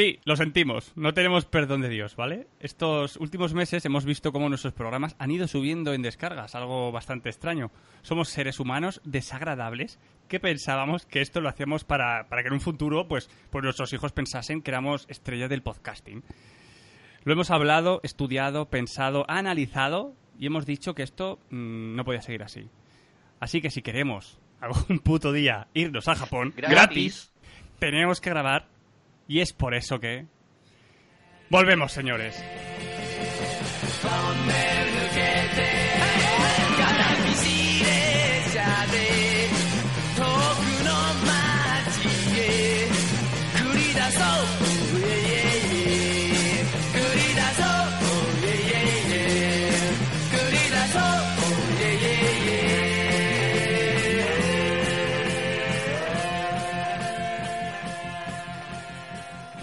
Sí, lo sentimos, no tenemos perdón de Dios, ¿vale? Estos últimos meses hemos visto cómo nuestros programas han ido subiendo en descargas, algo bastante extraño. Somos seres humanos desagradables que pensábamos que esto lo hacíamos para, para que en un futuro pues, pues nuestros hijos pensasen que éramos estrellas del podcasting. Lo hemos hablado, estudiado, pensado, analizado y hemos dicho que esto mm, no podía seguir así. Así que si queremos algún puto día irnos a Japón Gratis. tenemos que grabar y es por eso que... Volvemos, señores.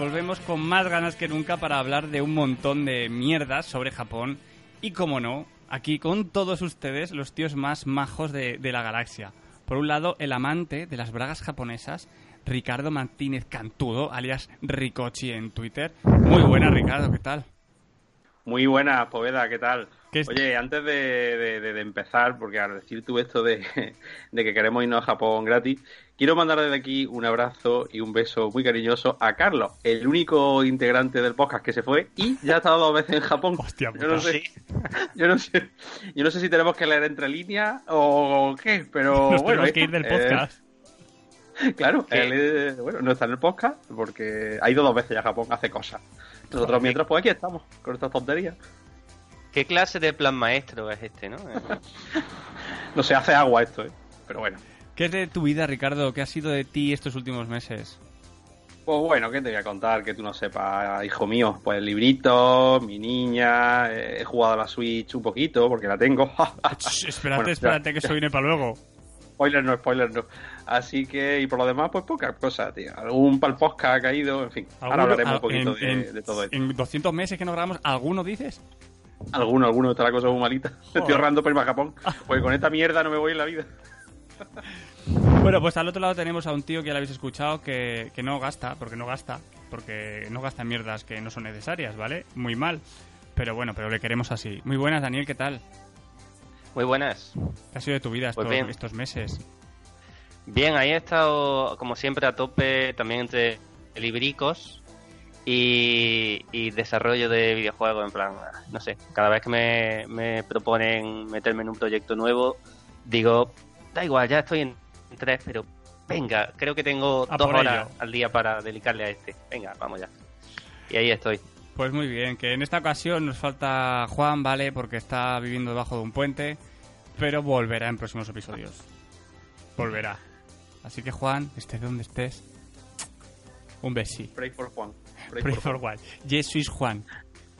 Volvemos con más ganas que nunca para hablar de un montón de mierdas sobre Japón y, como no, aquí con todos ustedes, los tíos más majos de, de la galaxia. Por un lado, el amante de las bragas japonesas, Ricardo Martínez Cantudo, alias Ricochi en Twitter. Muy buena, Ricardo, ¿qué tal? Muy buena, Poveda, ¿qué tal? ¿Qué es- Oye, antes de, de- de- de empezar, porque al decir tú esto de, de que queremos irnos a Japón gratis, quiero mandar desde aquí un abrazo y un beso muy cariñoso a Carlos, el único integrante del podcast que se fue y ya ha estado dos veces en Japón. Hostia yo no sé, yo no sé, yo no sé si tenemos que leer entre líneas o qué, pero Nos bueno, tenemos que ir del eh, podcast. Claro, ¿Qué? él eh, bueno, no está en el podcast porque ha ido dos veces ya a Japón, hace cosas. Nosotros mientras pues aquí estamos, con estas tonterías. ¿Qué clase de plan maestro es este, no? No se hace agua esto, ¿eh? Pero bueno. ¿Qué es de tu vida, Ricardo? ¿Qué ha sido de ti estos últimos meses? Pues bueno, ¿qué te voy a contar que tú no sepas, hijo mío? Pues libritos, mi niña, eh, he jugado a la Switch un poquito porque la tengo. Ch, espérate, Bueno, espérate, ya, que eso viene para luego. spoiler no, spoiler no. Así que, y por lo demás, pues pocas cosas, tío. Algún pal podcast ha caído, en fin. Ahora ¿Alguno- hablaremos un ah, poquito en, de, en- de todo esto. En 200 meses que no grabamos, ¿alguno dices? Alguno, alguno, está la cosa muy malita. Estoy Joder. ahorrando para irme a Japón. Porque con esta mierda no me voy en la vida. Bueno, pues al otro lado tenemos a un tío que ya lo habéis escuchado que, que no gasta, porque no gasta, porque no gasta en mierdas que no son necesarias, ¿vale? Muy mal. Pero bueno, pero le queremos así. Muy buenas, Daniel, ¿qué tal? Muy buenas. ¿Qué ha sido de tu vida Pues estos, estos meses? Bien, ahí he estado, como siempre, a tope también entre libricos y, y desarrollo de videojuegos. En plan, no sé, cada vez que me, me proponen meterme en un proyecto nuevo, digo, da igual, ya estoy en tres, pero venga, creo que tengo A dos horas ello. al día para dedicarle a este. Venga, vamos ya. Y ahí estoy. Pues muy bien, que en esta ocasión nos falta Juan, ¿vale? Porque está viviendo debajo de un puente, pero volverá en próximos episodios. Volverá. Así que Juan, estés donde estés, un besi. Pray for Juan. Pray for for Juan. Yes, Swiss Juan,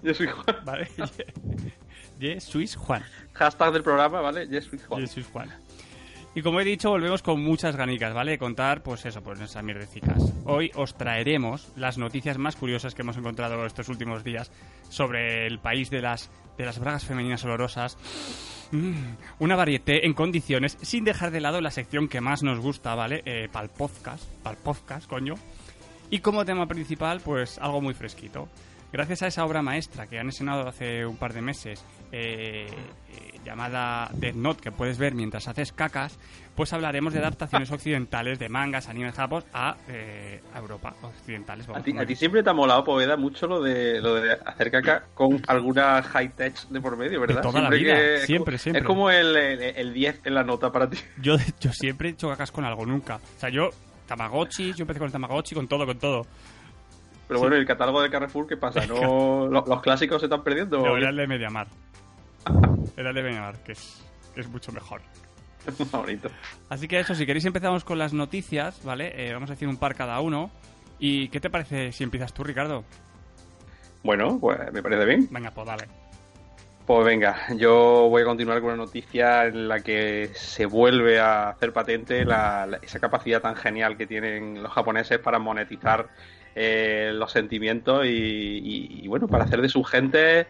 Yo soy Juan. ¿vale? Swiss Juan. Hashtag del programa, ¿vale? Yes, soy Juan. Yes, Swiss Juan. Y como he dicho, volvemos con muchas ganicas, ¿vale? Contar, pues eso, pues esas mierdecicas. Hoy os traeremos las noticias más curiosas que hemos encontrado estos últimos días sobre el país de las, de las bragas femeninas olorosas. Mm, una varieté en condiciones, sin dejar de lado la sección que más nos gusta, ¿vale? Eh, pal podcast, pal podcast, coño. Y como tema principal, pues algo muy fresquito. Gracias a esa obra maestra que han enseñado hace un par de meses, eh, eh, llamada Death Note, que puedes ver mientras haces cacas, pues hablaremos de adaptaciones occidentales de mangas, animes japos a, eh, a Europa, occidentales. A vamos, a ti siempre te ha molado, Poveda, mucho lo de, lo de hacer caca con alguna high-tech de por medio, ¿verdad? toda la Siempre vida, que- es siempre, como- siempre. Es como el, el, el 10 en la nota para ti. Yo, yo siempre he hecho cacas con algo, nunca. O sea, yo, Tamagotchi, yo empecé con el Tamagotchi, con todo, con todo. Pero Sí. bueno, ¿y el catálogo de Carrefour, ¿qué pasa? ¿No, lo- ¿Los clásicos se están perdiendo? No, era el de Mediamar. Era el de Mediamar, que es, que es mucho mejor. Bonito. Así que eso, si queréis empezamos con las noticias, ¿vale? Eh, vamos a decir un par cada uno. ¿Y qué te parece si empiezas tú, Ricardo? Bueno, pues me parece bien. Venga, pues dale. Pues venga, yo voy a continuar con una noticia en la que se vuelve a hacer patente la- la- esa capacidad tan genial que tienen los japoneses para monetizar eh, los sentimientos y, y- y, bueno, para hacer de sus gentes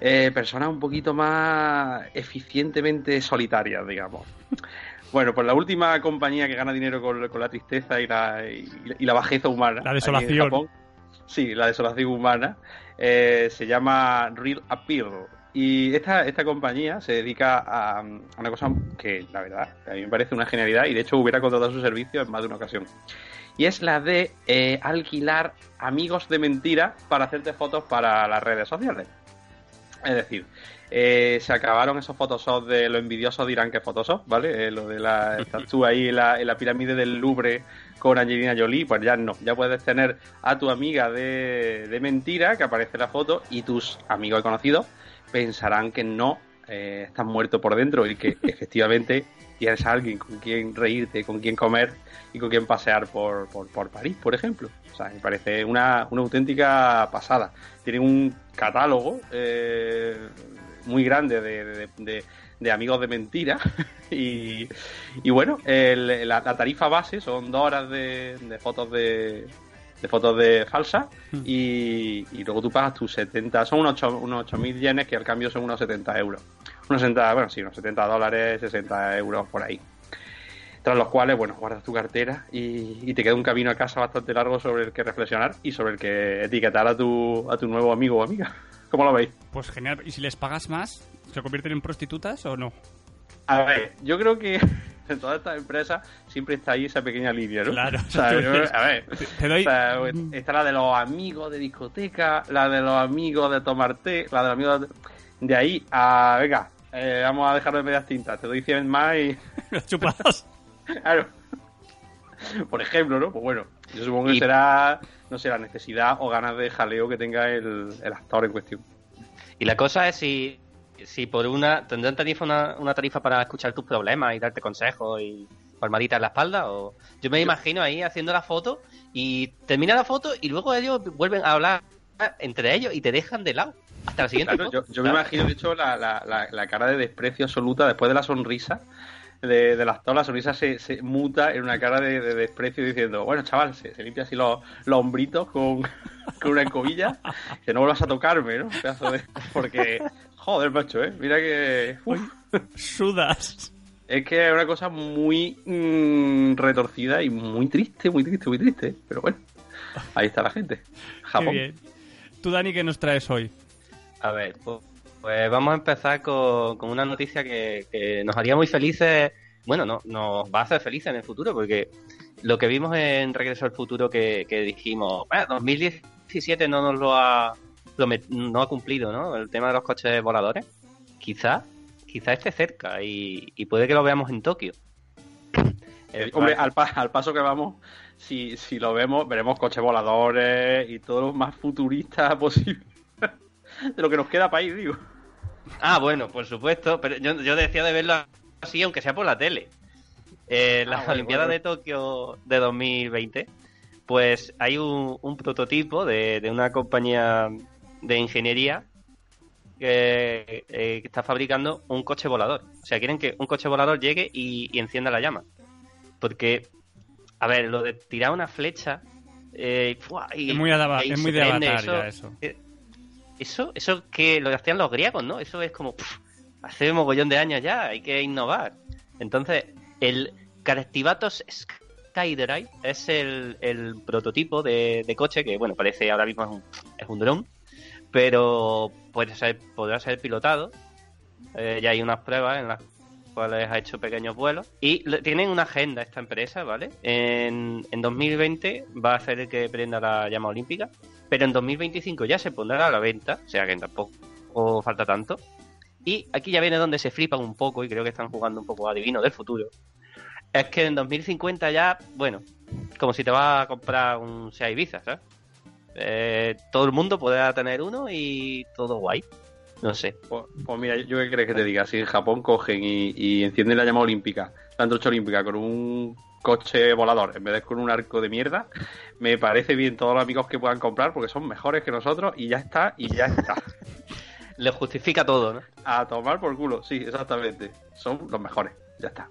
eh, personas un poquito más eficientemente solitarias, digamos. Bueno, pues la última compañía que gana dinero con, con la tristeza y la, y, y la bajeza humana. La desolación. Japón, Sí, la desolación humana. Eh, se llama Real Appeal. Y esta, esta compañía se dedica a, a una cosa que, la verdad, a mí me parece una genialidad y de hecho hubiera contratado su servicio en más de una ocasión. Y es la de eh, alquilar amigos de mentira para hacerte fotos para las redes sociales. Es decir, eh, se acabaron esos Photoshop de lo envidiosos dirán que es Photoshop, ¿vale? Eh, lo de la estatua ahí en la, en la pirámide del Louvre con Angelina Jolie, pues ya no. Ya puedes tener a tu amiga de, de mentira que aparece en la foto y tus amigos y conocidos pensarán que no eh, estás muerto por dentro y que efectivamente tienes a alguien con quien reírte, con quien comer y con quien pasear por, por, por París, por ejemplo. O sea, me parece una, una auténtica pasada. Tienen un catálogo eh, muy grande de, de, de, de amigos de mentira y, y bueno, el, la, la, tarifa base son dos horas de, de fotos de, de fotos de falsas y, y, luego tú pagas tus 70, son unos 8.000 unos 8 yenes que al cambio son unos 70 euros. Unos 60, bueno, sí, unos 70 dólares, 60 euros por ahí. Tras los cuales, bueno, guardas tu cartera y, y, te queda un camino a casa bastante largo sobre el que reflexionar y sobre el que etiquetar a tu, a tu nuevo amigo o amiga. ¿Cómo lo veis? Pues genial. ¿Y si les pagas más, se convierten en prostitutas o no? A ver, yo creo que en todas estas empresas siempre está ahí esa pequeña línea, ¿no? Claro. O sea, yo, a ver, te doy... o sea, está la de los amigos de discoteca, la de los amigos de tomar té, la de los amigos de... De ahí a, venga, eh, vamos a dejar de medias tintas, te doy 100 más y... Chupadas. claro. Por ejemplo, ¿no? Pues bueno, yo supongo que y... será, no sé, la necesidad o ganas de jaleo que tenga el, el actor en cuestión. Y la cosa es si si por una tendrán tarifa una, una, tarifa para escuchar tus problemas y darte consejos y palmaditas en la espalda o yo me imagino ahí haciendo la foto y termina la foto y luego ellos vuelven a hablar entre ellos y te dejan de lado hasta la siguiente claro, foto. yo, yo me imagino de hecho la, la, la, la, cara de desprecio absoluta después de la sonrisa de, del actor, la sonrisa se, se, muta en una cara de, de desprecio diciendo, bueno chaval, se, se limpia así los, los hombritos con, con una escobilla, que no vuelvas a tocarme, ¿no? De... Porque Joder, macho, ¿eh? Mira que... Uf. Sudas. Es que es una cosa muy mmm, retorcida y muy triste, muy triste, muy triste. Pero bueno, ahí está la gente. Japón. Qué bien. ¿Tú, Dani, qué nos traes hoy? A ver, pues, pues vamos a empezar con, con una noticia que, que, nos haría muy felices. Bueno, no, nos va a hacer felices en el futuro, porque lo que vimos en Regreso al Futuro que, que dijimos, bueno, 2017 no nos lo ha no ha cumplido, ¿no? El tema de los coches voladores. Quizá, quizá esté cerca y, y puede que lo veamos en Tokio. Hombre, al, pa al, paso que vamos, si, si lo vemos, veremos coches voladores y todo lo más futurista posible. de lo que nos queda país, digo. Ah, bueno, por supuesto, pero yo, yo decía de verlo así, aunque sea por la tele. Eh, ah, bueno, Olimpiadas bueno. de Tokio de 2020, pues hay un, un prototipo de, de, una compañía de ingeniería que, eh, que, está fabricando un coche volador. O sea, quieren que un coche volador llegue y, y encienda la llama. Porque, a ver, lo de tirar una flecha. Eh, y, es muy, adaba, es muy de avatar eso, ya eso. Eh, eso, eso que lo hacían los griegos, ¿no? Eso es como, pff, hace un mogollón de años ya, hay que innovar. Entonces, el Caractivatos Skydrive es el, el prototipo de, de, coche que, bueno, parece ahora mismo es un, es un dron, pero puede ser, podrá ser pilotado. Eh, ya hay unas pruebas en las cuales ha hecho pequeños vuelos. Y tienen una agenda esta empresa, ¿vale? En, en 2020 va a el que prenda la llama olímpica, pero en 2025 ya se pondrá a la venta, o sea que tampoco falta tanto. Y aquí ya viene donde se flipan un poco, y creo que están jugando un poco adivino del futuro. Es que en 2050 ya, bueno, como si te vas a comprar un Sea Ibiza, ¿sabes? Eh, todo el mundo podrá tener uno y todo guay. No sé. Pues, pues mira, yo qué crees que te diga. Si en Japón cogen y, y encienden la llama olímpica, la antorcha olímpica con un coche volador en vez de con un arco de mierda, me parece bien todos los amigos que puedan comprar porque son mejores que nosotros y ya está, y ya está. Le justifica todo, ¿no? A tomar por culo, sí, exactamente. Son los mejores, ya está.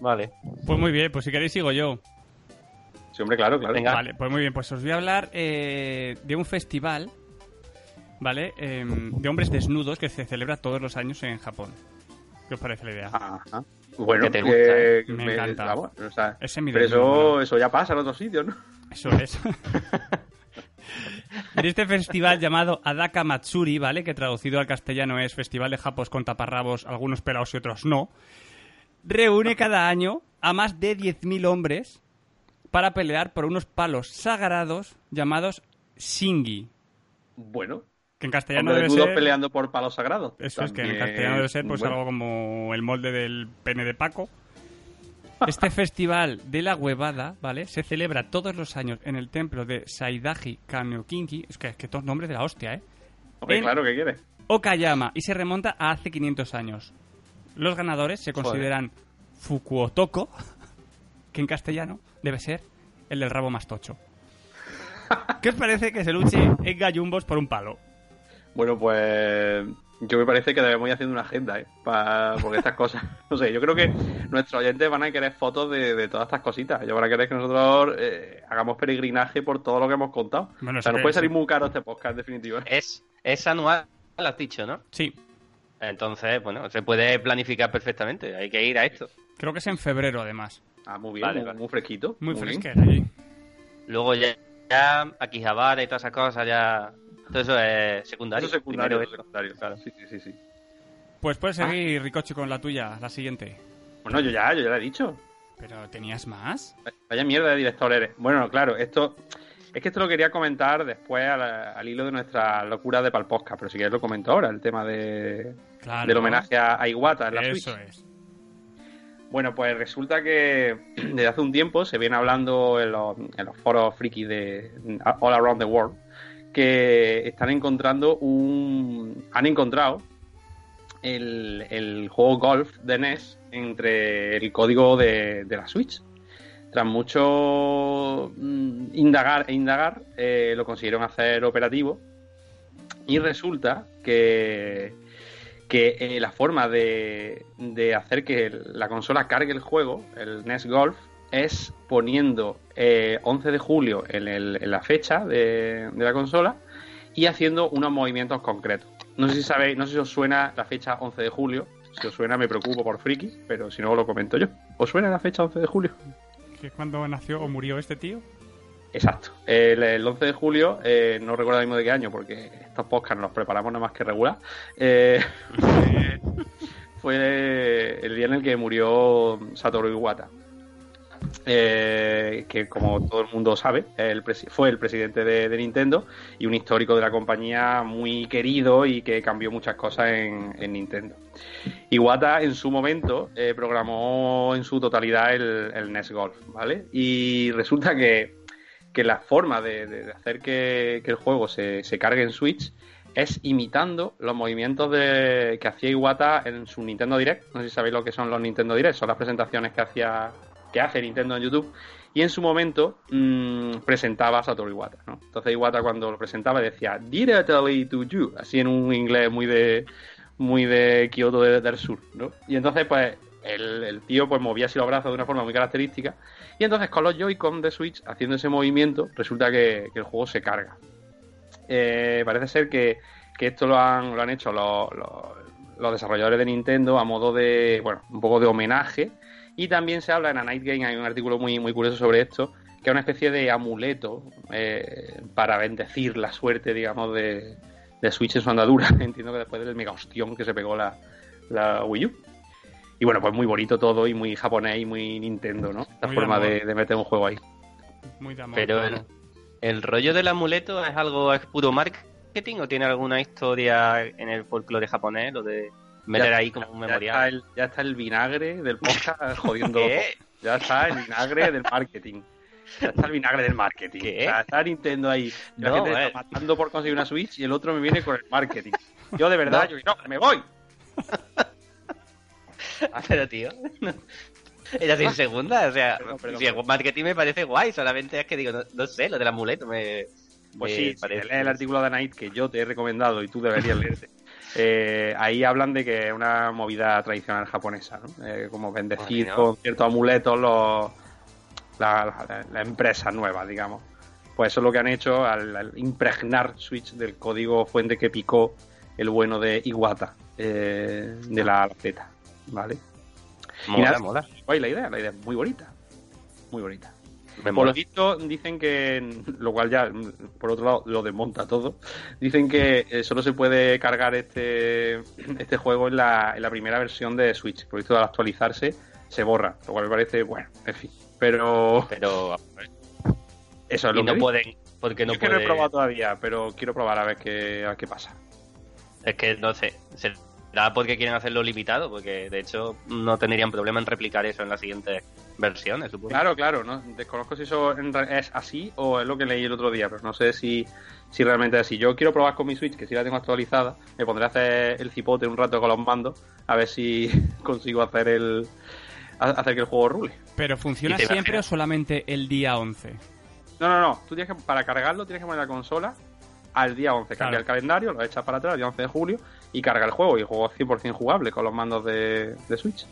Vale. Pues muy bien, pues si queréis sigo yo. Sí, hombre, claro, claro. Venga. Vale, pues muy bien, pues os voy a hablar eh, de un festival, ¿vale? Eh, de hombres desnudos que se celebra todos los años en Japón. ¿Qué os parece la idea? Ajá. Bueno, te gusta, ¿eh? me, me, encanta. Vamos, o sea, Ese es mi pero eso, eso ya pasa en otros sitios, ¿no? Eso es. En este festival llamado Adaka Matsuri, ¿vale? Que traducido al castellano es Festival de Japos con taparrabos, algunos pelados y otros no. Reúne cada año a más de 10.000 hombres para pelear por unos palos sagrados llamados Shingi. Bueno, Que en castellano debe ser... peleando por palos sagrados. Eso es que en castellano debe ser pues bueno. algo como el molde del pene de Paco. Este festival de la huevada, ¿vale? Se celebra todos los años en el templo de Saidaji Kanyokinki. Es que, es que todos nombres de la hostia, ¿eh? En- claro que quiere. Okayama y se remonta a hace 500 años. Los ganadores se consideran Fukuotoko, que en castellano debe ser el del rabo más tocho. ¿Qué os parece que se luche en gallumbos por un palo? Bueno, pues yo me parece que debemos ir haciendo una agenda, ¿eh? Pa- porque estas cosas, no sé, yo creo que nuestros oyentes van a querer fotos de, de todas estas cositas. Ellos van a querer que nosotros eh, hagamos peregrinaje por todo lo que hemos contado. Bueno, o sea, nos puede salir muy caro este podcast, en definitiva. Es, es anual, lo has dicho, ¿no? Sí, Entonces, bueno, se puede planificar perfectamente. Hay que ir a esto. creo que es en febrero además. Ah, muy bien, Vale, muy, vale. muy fresquito. Muy, fresquera allí. Luego ya, ya Akihabara y todas esas cosas, ya. Todo eso es secundario. Eso es secundario, Primero secundario. Claro. Sí, sí, sí, sí. Pues puedes seguir, Ricochi, con la tuya, la siguiente. Bueno, yo ya, yo ya lo he dicho. ¿Pero tenías más? Vaya mierda de director eres. Bueno, claro, esto. Es que esto lo quería comentar después al, al hilo de nuestra locura de Palposca, pero si quieres lo comento ahora, el tema de, Claro. del homenaje a, Iwata en la Switch. Eso es. Bueno, pues resulta que desde hace un tiempo se viene hablando en los, foros friki de All Around the World que están encontrando un. han encontrado el, el juego Golf de NES entre el código de, de la Switch. Tras mucho mm, indagar e indagar, eh, lo consiguieron hacer operativo. Y resulta que, que eh, la forma de, de hacer que la consola cargue el juego, el NES Golf, es poniendo eh, 11 de julio en, el- en la fecha de, de la consola y haciendo unos movimientos concretos. No sé si sabéis, no sé si os suena la fecha 11 de julio. Si os suena, me preocupo por friki, pero si no, lo comento yo. ¿Os suena la fecha 11 de julio? ¿Que cuando nació o murió este tío? Exacto. El, el 11 de julio, eh, no recuerdo mismo de qué año, porque estos podcasts los preparamos nada más que regular. eh, fue, fue el día en el que murió Satoru Iwata. Eh, que como todo el mundo sabe, el fue el presidente de, de Nintendo y un histórico de la compañía muy querido y que cambió muchas cosas en, en Nintendo. Iwata en su momento eh, programó en su totalidad el, el NES Golf, ¿vale? Y resulta que, que la forma de, hacer que, el juego se, cargue en Switch es imitando los movimientos de, que hacía Iwata en su Nintendo Direct. No sé si sabéis lo que son los Nintendo Direct, son las presentaciones que hacía que hace Nintendo en YouTube. Y en su momento mm, presentaba a Satoru Iwata, ¿no? Entonces Iwata cuando lo presentaba decía directly to you, así en un inglés muy de muy de Kyoto de- del sur, ¿no? Y entonces pues el, tío pues movía así los brazos de una forma muy característica y entonces con los Joy-Con de Switch haciendo ese movimiento resulta que, el juego se carga. Eh, parece ser que, que esto lo han, lo han hecho los, los- desarrolladores de Nintendo a modo de, bueno, un poco de homenaje. Y también se habla en A Night Game, hay un artículo muy, muy curioso sobre esto, que es una especie de amuleto eh, para bendecir la suerte, digamos, de, de Switch en su andadura. Entiendo que después del mega ostión que se pegó la, la Wii U. Y bueno, pues muy bonito todo y muy japonés y muy Nintendo, ¿no? La Muy forma de, de meter un juego ahí. Muy de amor. Pero el, el rollo del amuleto es algo, es puro marketing o tiene alguna historia en el folclore japonés, lo de meter Ya- ahí como un Ya está, memorial. el, ya está el vinagre del podcast jodiendo. ¿Qué? Ya está el vinagre del marketing. Ya está el vinagre del marketing. ¿Qué? O sea, está Nintendo ahí. La No, gente está eh. matando por conseguir una Switch y el otro me viene con el marketing. Yo de verdad, No. yo no, me voy. Pero tío, era sin segunda, o sea, Perdón, perdón, si perdón. marketing me parece guay, solamente es que digo, no, no sé, lo del amuleto me... Pues me sí, si parece- te lees el artículo de Night que yo te he recomendado y tú deberías leerte. eh, ahí hablan de que es una movida tradicional japonesa, ¿no? Eh, como bendecir Bueno. con ciertos amuletos los, la, la- la empresa nueva, digamos. Pues eso es lo que han hecho al, al impregnar Switch del código fuente que picó el bueno de Iwata, eh, de la Z, ¿vale? Mola, nada, mola. Guay la idea, la idea es muy bonita. Muy bonita. Me Por lo visto, dicen que, lo cual ya, por otro lado, lo desmonta todo. Dicen que eh, solo se puede cargar este, este juego en la, en la primera versión de Switch. Por lo visto, al actualizarse, se borra. Lo cual me parece, bueno, en fin. Pero Pero eso es y lo no que pueden, porque no es que no he probado todavía, pero quiero probar a ver qué, a ver qué pasa. Es que no sé, será porque quieren hacerlo limitado, porque de hecho no tendrían problema en replicar eso en las siguientes versiones, supongo. Claro, claro, no desconozco si eso es así o es lo que leí el otro día, pero no sé si, si realmente es así. Yo quiero probar con mi Switch, que si la tengo actualizada, me pondré a hacer el cipote un rato con los mandos, a ver si consigo hacer el hacer que el juego rule. ¿Pero funciona ¿Y te siempre o solamente el día 11? No, no, no, tú tienes que, para cargarlo tienes que poner la consola al día 11, cambia Claro. el calendario, lo echas para atrás, el día 11 de julio, y carga el juego, y el juego es 100% jugable con los mandos de, de Switch.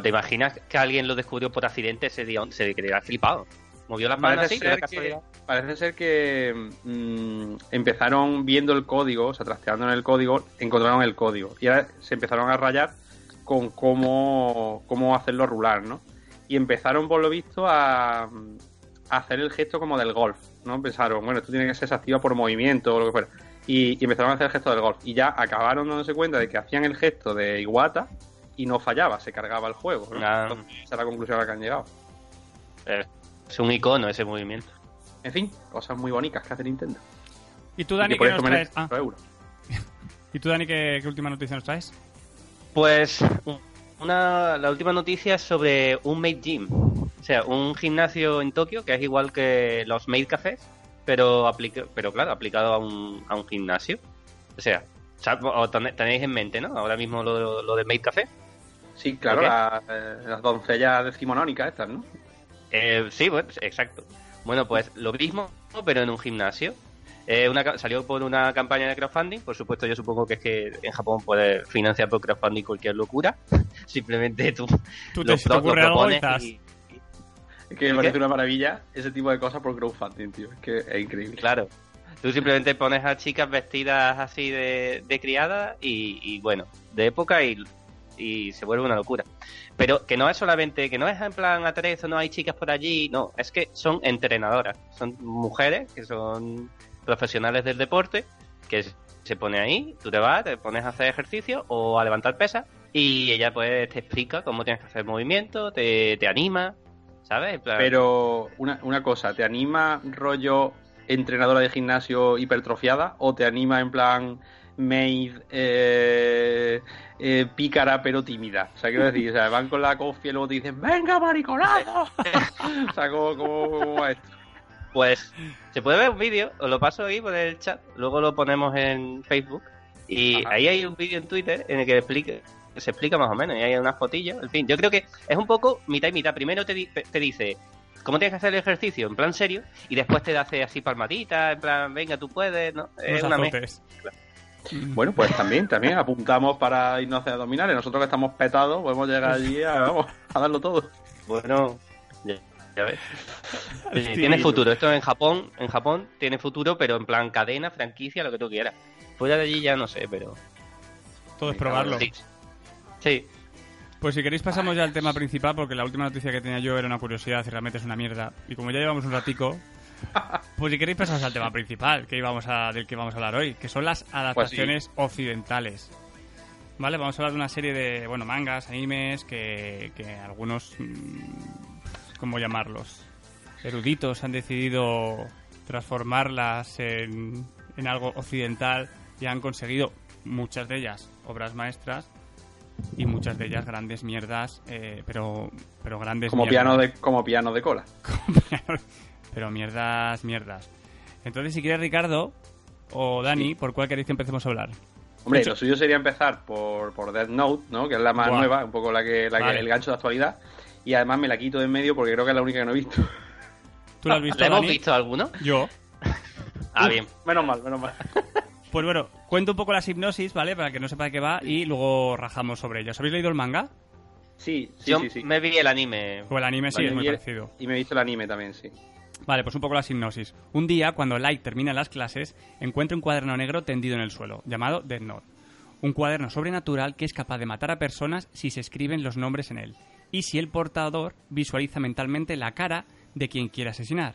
¿Te imaginas que alguien lo descubrió por accidente ese día? Se quedaría flipado. Movió las manos Parece así, ser, que, parece ser que mm, empezaron viendo el código, o sea, trasteando en el código, encontraron el código. Y ahora se empezaron a rayar con cómo, cómo hacerlo rular, ¿no? Y empezaron, por lo visto, a, a hacer el gesto como del golf, ¿no? Pensaron, bueno, esto tiene que ser desactiva por movimiento o lo que fuera. Y, y empezaron a hacer el gesto del golf. Y ya acabaron dándose cuenta de que hacían el gesto de Iwata y no fallaba, se cargaba el juego. ¿no? Ah. Entonces, esa es la conclusión a la que han llegado. Eh, Es un icono ese movimiento. En fin, cosas muy bonitas que hace Nintendo. ¿Y tú, Y Dani, que qué nos traes? Ah, 4 euros. ¿Y tú, Dani, qué, qué última noticia nos traes? Pues una, la última noticia es sobre un Made Gym. O sea, un gimnasio en Tokio que es igual que los Made Cafés, pero, aplica, pero claro, aplicado a un, a un gimnasio. O sea, tenéis en mente, ¿no? Ahora mismo lo, lo de Made Café. Sí, claro, eh, las doncellas decimonónicas estas, ¿no? Eh, sí, bueno, exacto. Bueno, pues lo mismo, pero en un gimnasio. Eh, una, ca- salió por una campaña de crowdfunding. Por supuesto, yo supongo que es que en Japón puedes financiar por crowdfunding cualquier locura. Simplemente tú, ¿Tú lo te, se te lo ocurre algo y propones estás- y- Es que me ¿El parece una maravilla ese tipo de cosas por crowdfunding, tío. Es que es increíble. Claro. Tú simplemente pones a chicas vestidas así de, de criadas y, y, bueno, de época y, y se vuelve una locura. Pero que no es solamente, que no es en plan atrezo, no hay chicas por allí, no, es que son entrenadoras, son mujeres que son profesionales del deporte, que se pone ahí, tú te vas, te pones a hacer ejercicio o a levantar pesas y ella pues te explica cómo tienes que hacer movimiento, te, te anima, ¿sabes? Plan- Pero una, una cosa, ¿te anima rollo entrenadora de gimnasio hipertrofiada o te anima en plan maid eh, eh, pícara pero tímida? O sea, quiero decir, o sea, van con la cofia y luego te dicen ¡Venga, mariconazo! o sea, ¿cómo, cómo, esto? Pues se puede ver un vídeo, os lo paso ahí por el chat, luego lo ponemos en Facebook y Ajá. ahí hay un vídeo en Twitter en el que explica, se explica más o menos y hay unas fotillos, en fin, yo creo que es un poco mitad y mitad. Primero te, di- te dice cómo tienes que hacer el ejercicio en plan serio y después te hace así palmaditas, en plan venga tú puedes, ¿no? Es una. Mm. Bueno, pues también, también apuntamos para irnos a hacer abdominales. Nosotros que estamos petados podemos llegar allí a, vamos, a darlo todo. Bueno, ya, ya ves. Tiene futuro. Esto en Japón, en Japón tiene futuro, pero en plan cadena, franquicia, lo que tú quieras. Fuera de allí ya no sé, pero Todo es probarlo. sí. Sí, Pues si queréis pasamos ya al tema principal, porque la última noticia que tenía yo era una curiosidad y realmente es una mierda. Y como ya llevamos un ratico, pues si queréis pasamos al tema principal que íbamos a, del que vamos a hablar hoy, que son las adaptaciones occidentales. ¿Vale? Vamos a hablar de una serie de, bueno, mangas, animes, que, que algunos, mm, ¿cómo llamarlos? Eruditos han decidido transformarlas en, en algo occidental y han conseguido muchas de ellas obras maestras y muchas de ellas grandes mierdas, eh, pero, pero grandes Como mierdas. piano, de, como piano de cola. pero mierdas, mierdas. Entonces, si quieres, Ricardo o Dani, ¿por cuál queréis que empecemos a hablar? Hombre, Mucho- lo suyo sería empezar por, por Death Note, ¿no? Que es la más Buah. nueva, un poco la que, la que- Vale. el gancho de actualidad. Y además me la quito de en medio porque creo que es la única que no he visto. ¿Tú lo has visto, ¿La hemos Dani? visto alguno? Yo. Ah, bien. Menos mal, menos mal. Pues bueno, cuento un poco las hipnosis, ¿vale? Para que no sepa de qué va y luego rajamos sobre ello. ¿Os habéis leído el manga? Sí, sí, Yo sí, sí. me vi el anime. O el anime sí, Vale, es muy el- parecido. Y me he visto el anime también, sí. Vale, pues un poco la hipnosis. Un día, cuando Light termina las clases, encuentra un cuaderno negro tendido en el suelo, llamado Death Note. Un cuaderno sobrenatural que es capaz de matar a personas si se escriben los nombres en él. Y si el portador visualiza mentalmente la cara de quien quiere asesinar.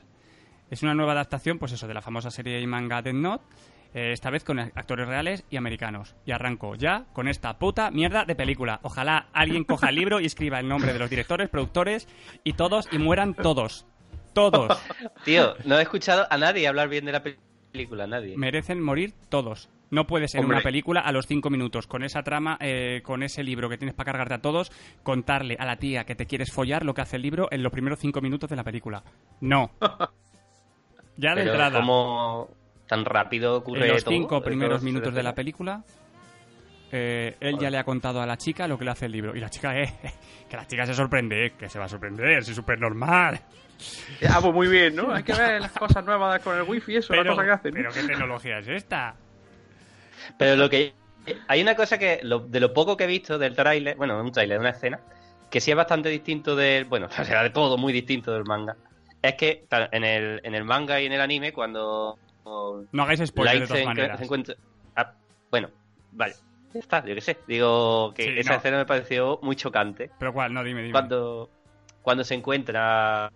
Es una nueva adaptación, pues eso, de la famosa serie y manga Death Note, eh, esta vez con actores reales y americanos. Y arranco ya con esta puta mierda de película. Ojalá alguien coja el libro y escriba el nombre de los directores, productores y todos y mueran todos. Todos. Tío, no he escuchado a nadie hablar bien de la película, nadie. Merecen morir todos. No puedes en Hombre. una película a los cinco minutos, con esa trama, eh, con ese libro que tienes para cargarte a todos, contarle a la tía que te quieres follar lo que hace el libro en los primeros cinco minutos de la película. No. Ya de Pero entrada. ¿cómo tan rápido ocurre en los todo? cinco primeros Todo minutos de la película, eh, él ya le ha contado a la chica lo que le hace el libro. Y la chica, eh, que la chica se sorprende, eh, que se va a sorprender, es súper normal. Ah, pues muy bien, ¿no? Hay que ver las cosas nuevas con el wifi eso, Pero, las cosas que hacen. pero ¿qué tecnología es esta? Pero lo que hay una cosa que lo- de lo poco que he visto del tráiler, bueno, un tráiler, una escena, que sí es bastante distinto del, bueno, o sea, de todo muy distinto del manga. Es que en el, en el manga y en el anime cuando No hagáis spoilers de todas maneras. encuentra, ah, bueno, vale, ya está, yo qué sé. Digo que Sí, esa no. escena me pareció muy chocante Pero cuál, no, dime, dime. cuando cuando se encuentra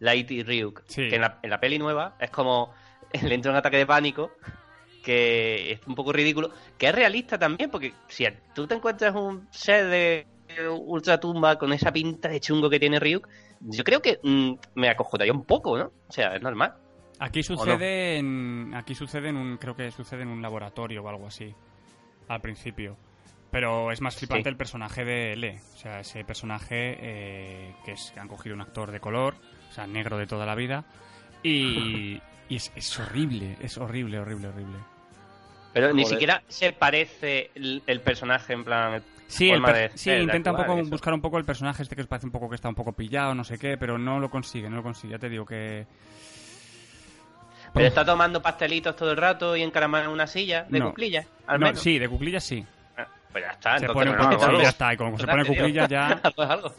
Light y Ryuk, Sí. que en la, en la peli nueva es como le entra un ataque de pánico que es un poco ridículo, que es realista también, porque si tú te encuentras un set de ultratumba con esa pinta de chungo que tiene Ryuk, yo creo que mm, me acojotaría un poco, ¿no? O sea, es normal. Aquí sucede en. Aquí sucede en un. Creo que sucede en un laboratorio o algo así. Al principio. Pero es más flipante Sí. el personaje de L. O sea, ese personaje eh, que es que han cogido un actor de color, o sea, negro de toda la vida. Y, y es, es horrible, es horrible, horrible, horrible. Pero ni siquiera se parece el, el personaje en plan... Sí, el forma per- de sí de intenta un poco eso. buscar un poco el personaje este que parece un poco que está un poco pillado, no sé qué, pero no lo consigue, no lo consigue. Ya te digo que. Pero está tomando pastelitos todo el rato y encaramado en una silla de No. cuclillas, al No, menos. sí, de cuclillas sí. Ah, Pues ya está, se entonces pone un poquito ya está. Y como se pone cuclillas ya. Algo es algo.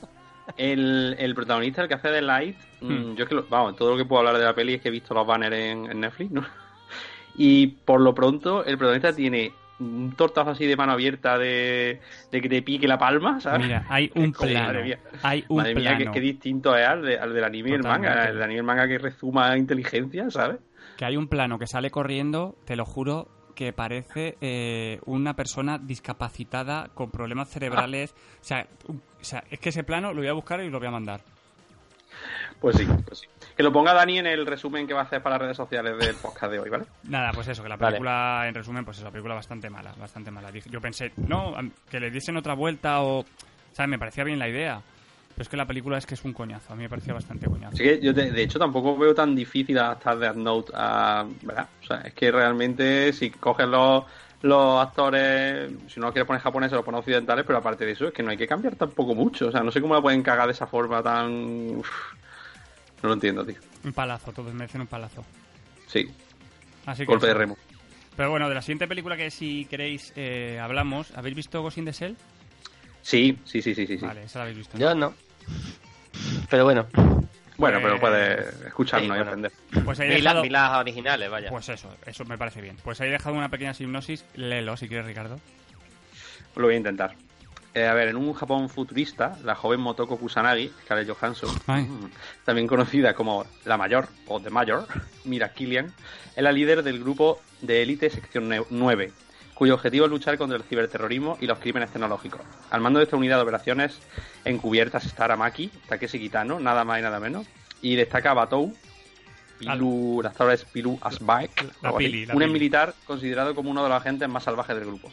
El, el protagonista, el que hace de Light, mm, Hmm. yo es que, lo- vamos, todo lo que puedo hablar de la peli es que he visto los banners en, en Netflix, ¿no? Y por lo pronto, el protagonista tiene un tortazo así de mano abierta de, de que te pique la palma, ¿sabes? Mira, hay un como, plano. madre mía. Hay un Madre mía, plano. qué, qué distinto es al, de- al del anime y el manga. El del anime y el manga que rezuma inteligencia, ¿sabes? Que hay un plano que sale corriendo, te lo juro, que parece eh, una persona discapacitada con problemas cerebrales. O, sea, o sea, es que ese plano lo voy a buscar y lo voy a mandar. Pues sí, pues sí. Que lo ponga Dani en el resumen que va a hacer para las redes sociales del podcast de hoy, ¿vale? Nada, pues eso, que la Vale. película, en resumen, pues eso, la película bastante mala, bastante mala. Yo pensé, no, que le diesen otra vuelta o... ¿Sabes? Me parecía bien la idea. Pero es que la película es que es un coñazo. A mí me parecía bastante coñazo. Así que yo, de, de hecho, tampoco veo tan difícil adaptar Death Note a. ¿Verdad? O sea, es que realmente, si coges los, los actores, si no los quieres poner japoneses, los pones occidentales, pero aparte de eso, es que no hay que cambiar tampoco mucho. O sea, no sé cómo la pueden cagar de esa forma tan. Uf. no lo entiendo, tío. Un palazo, todos merecen un palazo. Sí, Así que golpe de remo. Pero bueno, de la siguiente película que si queréis eh, hablamos, ¿habéis visto Ghost in the Shell? Sí, sí, sí, sí, sí. sí. Vale, esa la habéis visto. ¿no? Yo no. Pero bueno, Bueno, pero Eh, puedes escucharnos sí, y bueno. aprender. Pues ahí la- dejado... las originales, vaya. Pues eso, eso me parece bien. Pues ahí he dejado una pequeña hipnosis. Léelo si quieres, Ricardo. Lo voy a intentar. Eh, a ver, en un Japón futurista, la joven Motoko Kusanagi, Scarlett Johansson, Ay. mm, también conocida como la mayor o The Mayor, Mira Killian, es la líder del grupo de élite sección ne- 9, cuyo objetivo es luchar contra el ciberterrorismo y los crímenes tecnológicos. Al mando de esta unidad de operaciones encubiertas está Aramaki, Takeshi Kitano, nada más y nada menos, y destaca Batou, Pilu, la es Pilu Asbaek, un Pili. militar considerado como uno de los agentes más salvajes del grupo.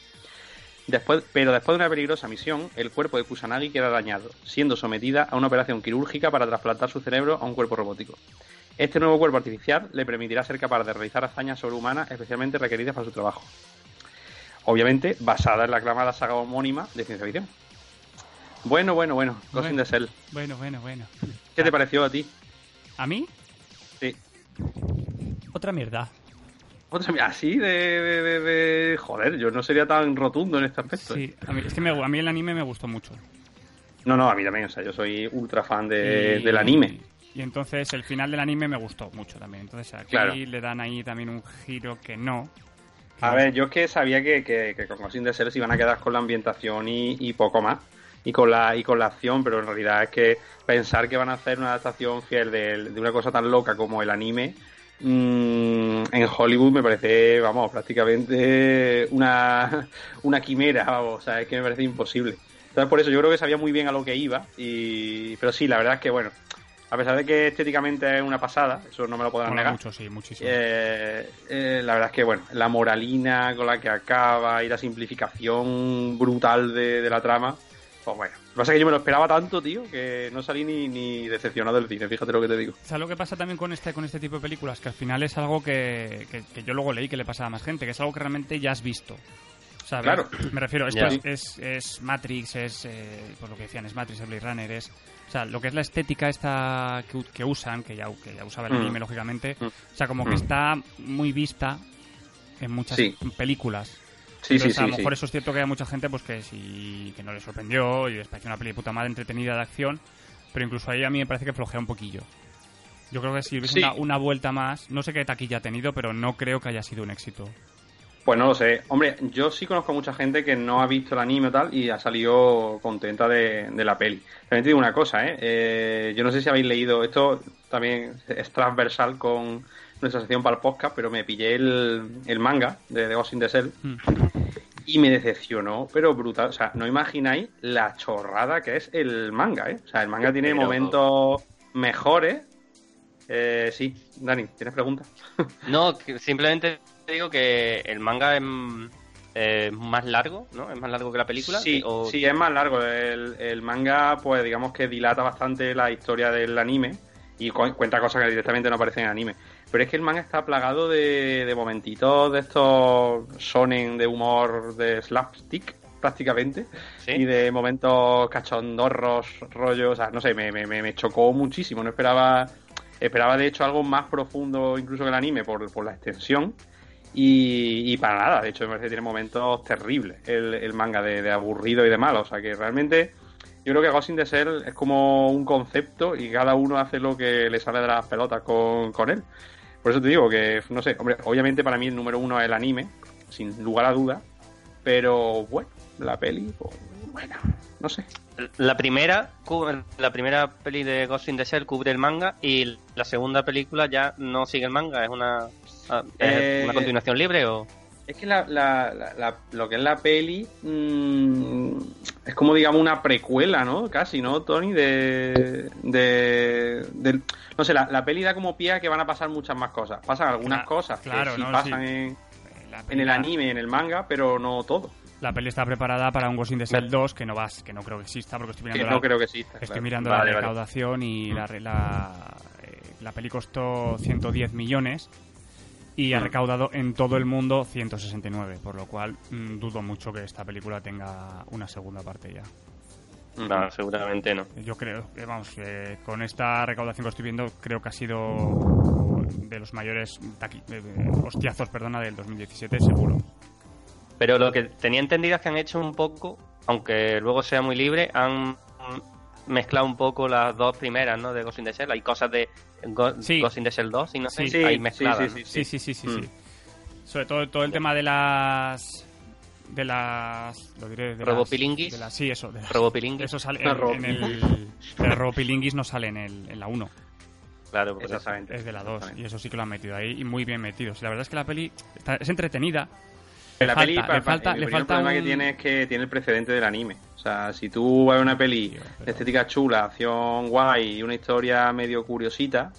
Después, pero después de una peligrosa misión, el cuerpo de Kusanagi queda dañado, siendo sometida a una operación quirúrgica para trasplantar su cerebro a un cuerpo robótico. Este nuevo cuerpo artificial le permitirá ser capaz de realizar hazañas sobrehumanas especialmente requeridas para su trabajo. Obviamente, basada en la aclamada saga homónima de ciencia ficción. Bueno, bueno, bueno, Ghost the Shell. Bueno, bueno, bueno. ¿Qué te pareció a ti? ¿A mí? Sí. Otra mierda. Otra, mira, así de, de- de- de- Joder, yo no sería tan rotundo en este aspecto. ¿eh? Sí, a mí, es que me- a mí el anime me gustó mucho. No, no, a mí también. O sea, yo soy ultra fan de, Y- del anime. Y entonces el final del anime me gustó mucho también. Entonces aquí Claro. le dan ahí también un giro que no. A ver, yo es que sabía que, que, con Ghost in the Shell se iban a quedar con la ambientación y, poco más. y con la y con la acción, pero en realidad es que pensar que van a hacer una adaptación fiel de, una cosa tan loca como el anime mm, en Hollywood me parece, vamos, prácticamente una, una quimera, vamos, o sea, es que me parece imposible. Entonces por eso yo creo que sabía muy bien a lo que iba, y pero sí, la verdad es que bueno, a pesar de que estéticamente es una pasada, eso no me lo podrán Mola negar. mucho, sí, muchísimo. Eh, eh, la verdad es que, bueno, la moralina con la que acaba y la simplificación brutal de, de la trama, pues bueno. Lo que pasa es que yo me lo esperaba tanto, tío, que no salí ni, ni decepcionado del cine, fíjate lo que te digo. ¿Sabes lo que pasa también con este, con este tipo de películas? Que al final es algo que, que, que yo luego leí que le pasa a más gente, que es algo que realmente ya has visto. ¿sabes? Claro. Me refiero, esto Ya. es, es, es Matrix, es, eh, por lo que decían, es Matrix, es Blade Runner, es... O sea, lo que es la estética esta que, que usan, que ya, que ya usaba el Mm. anime, lógicamente, Mm. o sea, como que Mm. está muy vista en muchas Sí. películas. Sí, sí, Entonces, sí. a lo mejor eso es cierto que hay mucha gente pues que sí que no le sorprendió y les pareció una peli de puta madre entretenida de acción, pero incluso ahí a mí me parece que flojea un poquillo. Yo creo que si hubiese una, una vuelta más, no sé qué taquilla ha tenido, pero no creo que haya sido un éxito. Pues no lo sé. Hombre, yo sí conozco a mucha gente que no ha visto el anime o tal y ha salido contenta de, de la peli. También te digo una cosa, ¿eh? Eh, Yo no sé si habéis leído, esto también es transversal con nuestra sección para el podcast, pero me pillé el, el manga de The Ghost in the Shell Mm. y me decepcionó, pero brutal. O sea, no imagináis la chorrada que es el manga, ¿eh? O sea, el manga tiene Pero- momentos mejores. Eh, sí, Dani, ¿tienes preguntas? No, que simplemente digo que el manga es más largo, ¿no? Es más largo que la película. Sí, o- sí, es más largo. El, el manga, pues digamos que dilata bastante la historia del anime y cu- cuenta cosas que directamente no aparecen en anime. Pero es que el manga está plagado de, de momentitos de estos sonen de humor de slapstick, prácticamente, ¿Sí? y de momentos cachondorros, rollos, o sea, no sé, me, me, me- me chocó muchísimo. No esperaba, esperaba de hecho algo más profundo incluso que el anime por, por la extensión. Y, para nada, de hecho me parece que tiene momentos terribles el, el manga de, de aburrido y de malo. O sea que realmente yo creo que Ghost in the Shell es como un concepto y cada uno hace lo que le sale de las pelotas con, con él. Por eso te digo que, no sé, hombre, obviamente para mí el número uno es el anime, sin lugar a duda. Pero bueno, la peli, pues, bueno, no sé. La primera, la primera peli de Ghost in the Shell cubre el manga y la segunda película ya no sigue el manga, es una, ah, es Eh, una continuación libre o... Es que la, la- la- la- lo que es la peli mm, es como, digamos, una precuela, ¿no? Casi, ¿no, Tony? De. de, no sé, la, la peli da como pie a que van a pasar muchas más cosas. Pasan algunas Cla- cosas claro, que sí ¿no? pasan Sí. En, el anime, en el manga, pero no todo. La peli está preparada para un Ghost in the Shell 2 que no vas, que no creo que exista porque estoy Que mirando no la, creo que exista. Estoy claro. mirando Vale, la vale. recaudación y la, la, eh, la peli costó 110 millones y ha Mm. recaudado en todo el mundo 169, por lo cual mm, dudo mucho que esta película tenga una segunda parte ya. Ujú. No, seguramente no. Yo creo, que, vamos, eh, con esta recaudación que estoy viendo, creo que ha sido de los mayores taqui- eh, eh, hostiazos, perdona, del 2017, seguro. Pero lo que tenía entendido es que han hecho un poco, aunque luego sea muy libre, han mezclado un poco las dos primeras, ¿no? De Ghost in the Shell. Hay cosas de Go- Sí. Ghost in the Shell 2 y no sé, Sí, hay sí, mezcladas. sí. Sí, sí, sí, sí, Mm. Sobre todo todo el tema de las de las lo diré de las- Robopilinguis. de las- sí, eso, de las- Robopilinguis. Eso sale en, en el el Robopilinguis no sale en el en la 1, Claro, por eso. Exactamente. es de la 2 Exactamente. y eso sí que lo han metido ahí y muy bien metidos. La verdad es que la peli está- es entretenida. La falta- peli, le falta- el le falta problema un- que tiene es que tiene el precedente del anime. O sea, si tú ves una peli pero- de estética chula, acción guay y una historia medio curiosita,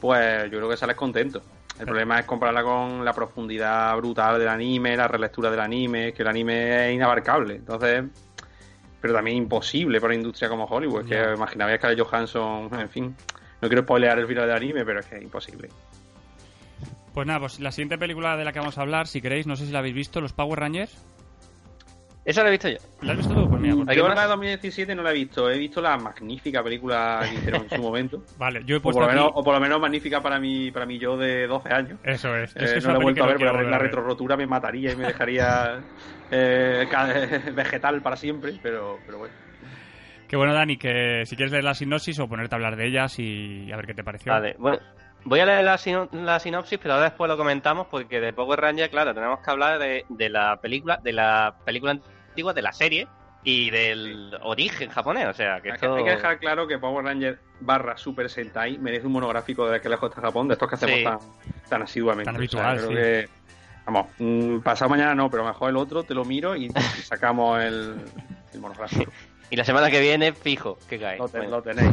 pues yo creo que sales contento. El problema es compararla con la profundidad brutal del anime, la relectura del anime, que el anime es inabarcable. Entonces, pero también imposible para una industria como Hollywood. Ya. que imaginaba a Scarlett Johansson, en fin. No quiero spoilear el final del anime, pero es que es imposible. Pues nada, pues la siguiente película de la que vamos a hablar, si queréis, no sé si la habéis visto, Los Power Rangers. Eso lo he visto yo. ¿La has visto tú? Pues mira, pues- ¿Hay Yo la de 2017 no la he visto. He visto la magnífica película que hicieron en su momento. vale, yo he O puesto por, lo aquí... menos, o por lo menos magnífica para mi, para mi yo de 12 años. Eso es. Eh, es que no la he vuelto a ver, porque la, la retrorotura me mataría y me dejaría eh, vegetal para siempre, pero, pero bueno. Que bueno, Dani, que si quieres leer la sinopsis o ponerte a hablar de ellas y a ver qué te pareció. Vale, bueno, voy a leer la, sino- la sinopsis, pero ahora después lo comentamos porque de Power Ranger, claro, tenemos que hablar de, de la película, de la película antigua, de la serie, y del origen japonés. O sea, que Hay que- esto... Hay que dejar claro que Power Ranger barra Super Sentai merece un monográfico de que lejos está Japón, de estos que hacemos Sí. tan, tan asiduamente. Tan O habitual, creo sí. que, vamos, mm, pasado mañana no, pero mejor el otro te lo miro y, sacamos el, el monográfico. Y la semana que viene, fijo, que cae. Lo, te- Bueno. lo tenéis.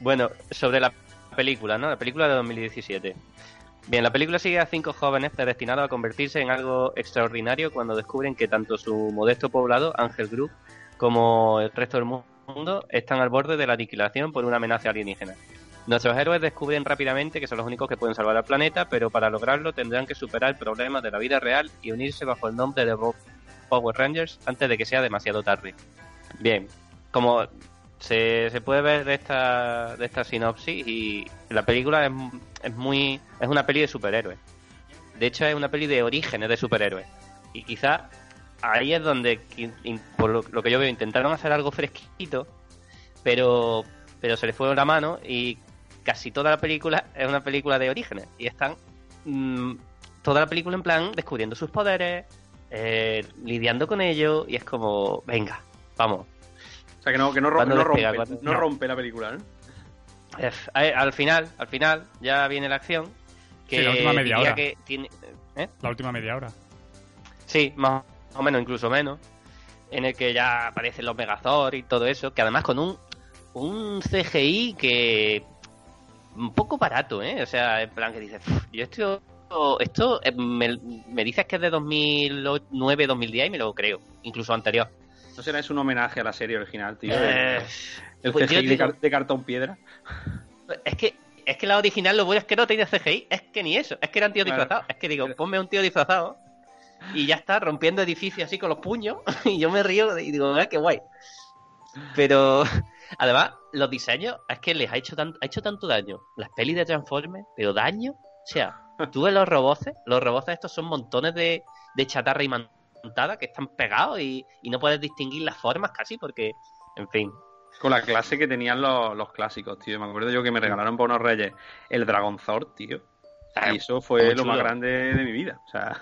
Bueno, sobre la película, ¿no? La película de 2017. Bien, la película sigue a cinco jóvenes predestinados a convertirse en algo extraordinario cuando descubren que tanto su modesto poblado, Ángel Group, como el resto del mundo están al borde de la aniquilación por una amenaza alienígena. Nuestros héroes descubren rápidamente que son los únicos que pueden salvar al planeta, pero para lograrlo tendrán que superar problemas de la vida real y unirse bajo el nombre de Power Rangers antes de que sea demasiado tarde. Bien, como se, se puede ver de esta, de esta sinopsis y la película es, es muy es una peli de superhéroes. De hecho es una peli de orígenes de superhéroes. Y quizá ahí es donde, por lo, que yo veo, intentaron hacer algo fresquito, pero, pero se les fue la mano y casi toda la película es una película de orígenes. Y están mm, toda la película en plan descubriendo sus poderes, eh, lidiando con ellos, y es como, venga, vamos, sea, que no, que no, rompe, no rompe la película, ¿no? Eh, a- Al final, al final, ya viene la acción. Que Sí, la última media hora. que tiene. ¿eh? La última media hora. Sí, más o menos, incluso menos. En el que ya aparecen los Megazord y todo eso. Que además con un, un CGI que. Un poco barato, ¿eh? O sea, en plan que dices, "Uf, yo esto. Esto eh, me, me dices que es de 2009, 2010 y me lo creo. Incluso anterior. ¿No será eso un homenaje a la serie original, tío? Eh, el pues CGI de, digo- car- de cartón piedra. Es que, es que la original lo bueno es que no tenía CGI, es que ni eso, es que eran tíos Claro. disfrazados. Es que digo, ponme un tío disfrazado y ya está, rompiendo edificios así con los puños, y yo me río y digo, ah, qué guay. Pero además, los diseños, es que les ha hecho tanto, ha hecho tanto daño. Las pelis de Transformers, pero daño. O sea, tú ves los roboces, los roboces estos son montones de, de chatarra imantada que están pegados y, y no puedes distinguir las formas casi porque, en fin. Con la clase que tenían los, los clásicos, tío. Me acuerdo yo que me regalaron por unos reyes el Dragonzord, tío. Y eso fue Muy lo más grande de mi vida. O sea,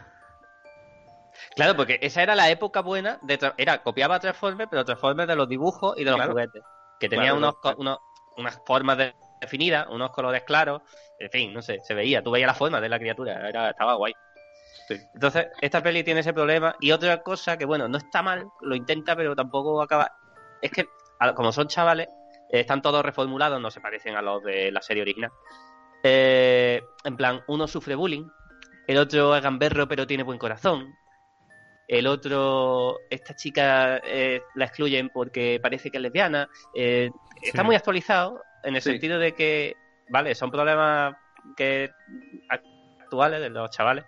Claro, porque esa era la época buena de tra- era copiaba Transformers, pero Transformers de los dibujos y de los Claro. juguetes, que tenían Claro, unos, unos- unas formas de- definidas, unos colores claros, en fin, no sé, se veía, tú veías la forma de la criatura, era estaba guay. Sí. Entonces, esta peli tiene ese problema y otra cosa que bueno, no está mal, lo intenta, pero tampoco acaba es que como son chavales, eh, están todos reformulados, no se parecen a los de la serie original. Eh, en plan, uno sufre bullying, el otro es gamberro pero tiene buen corazón. El otro, esta chica eh, la excluyen porque parece que es lesbiana. Eh, Está Sí. muy actualizado en el Sí. sentido de que, vale, son problemas que actuales de los chavales,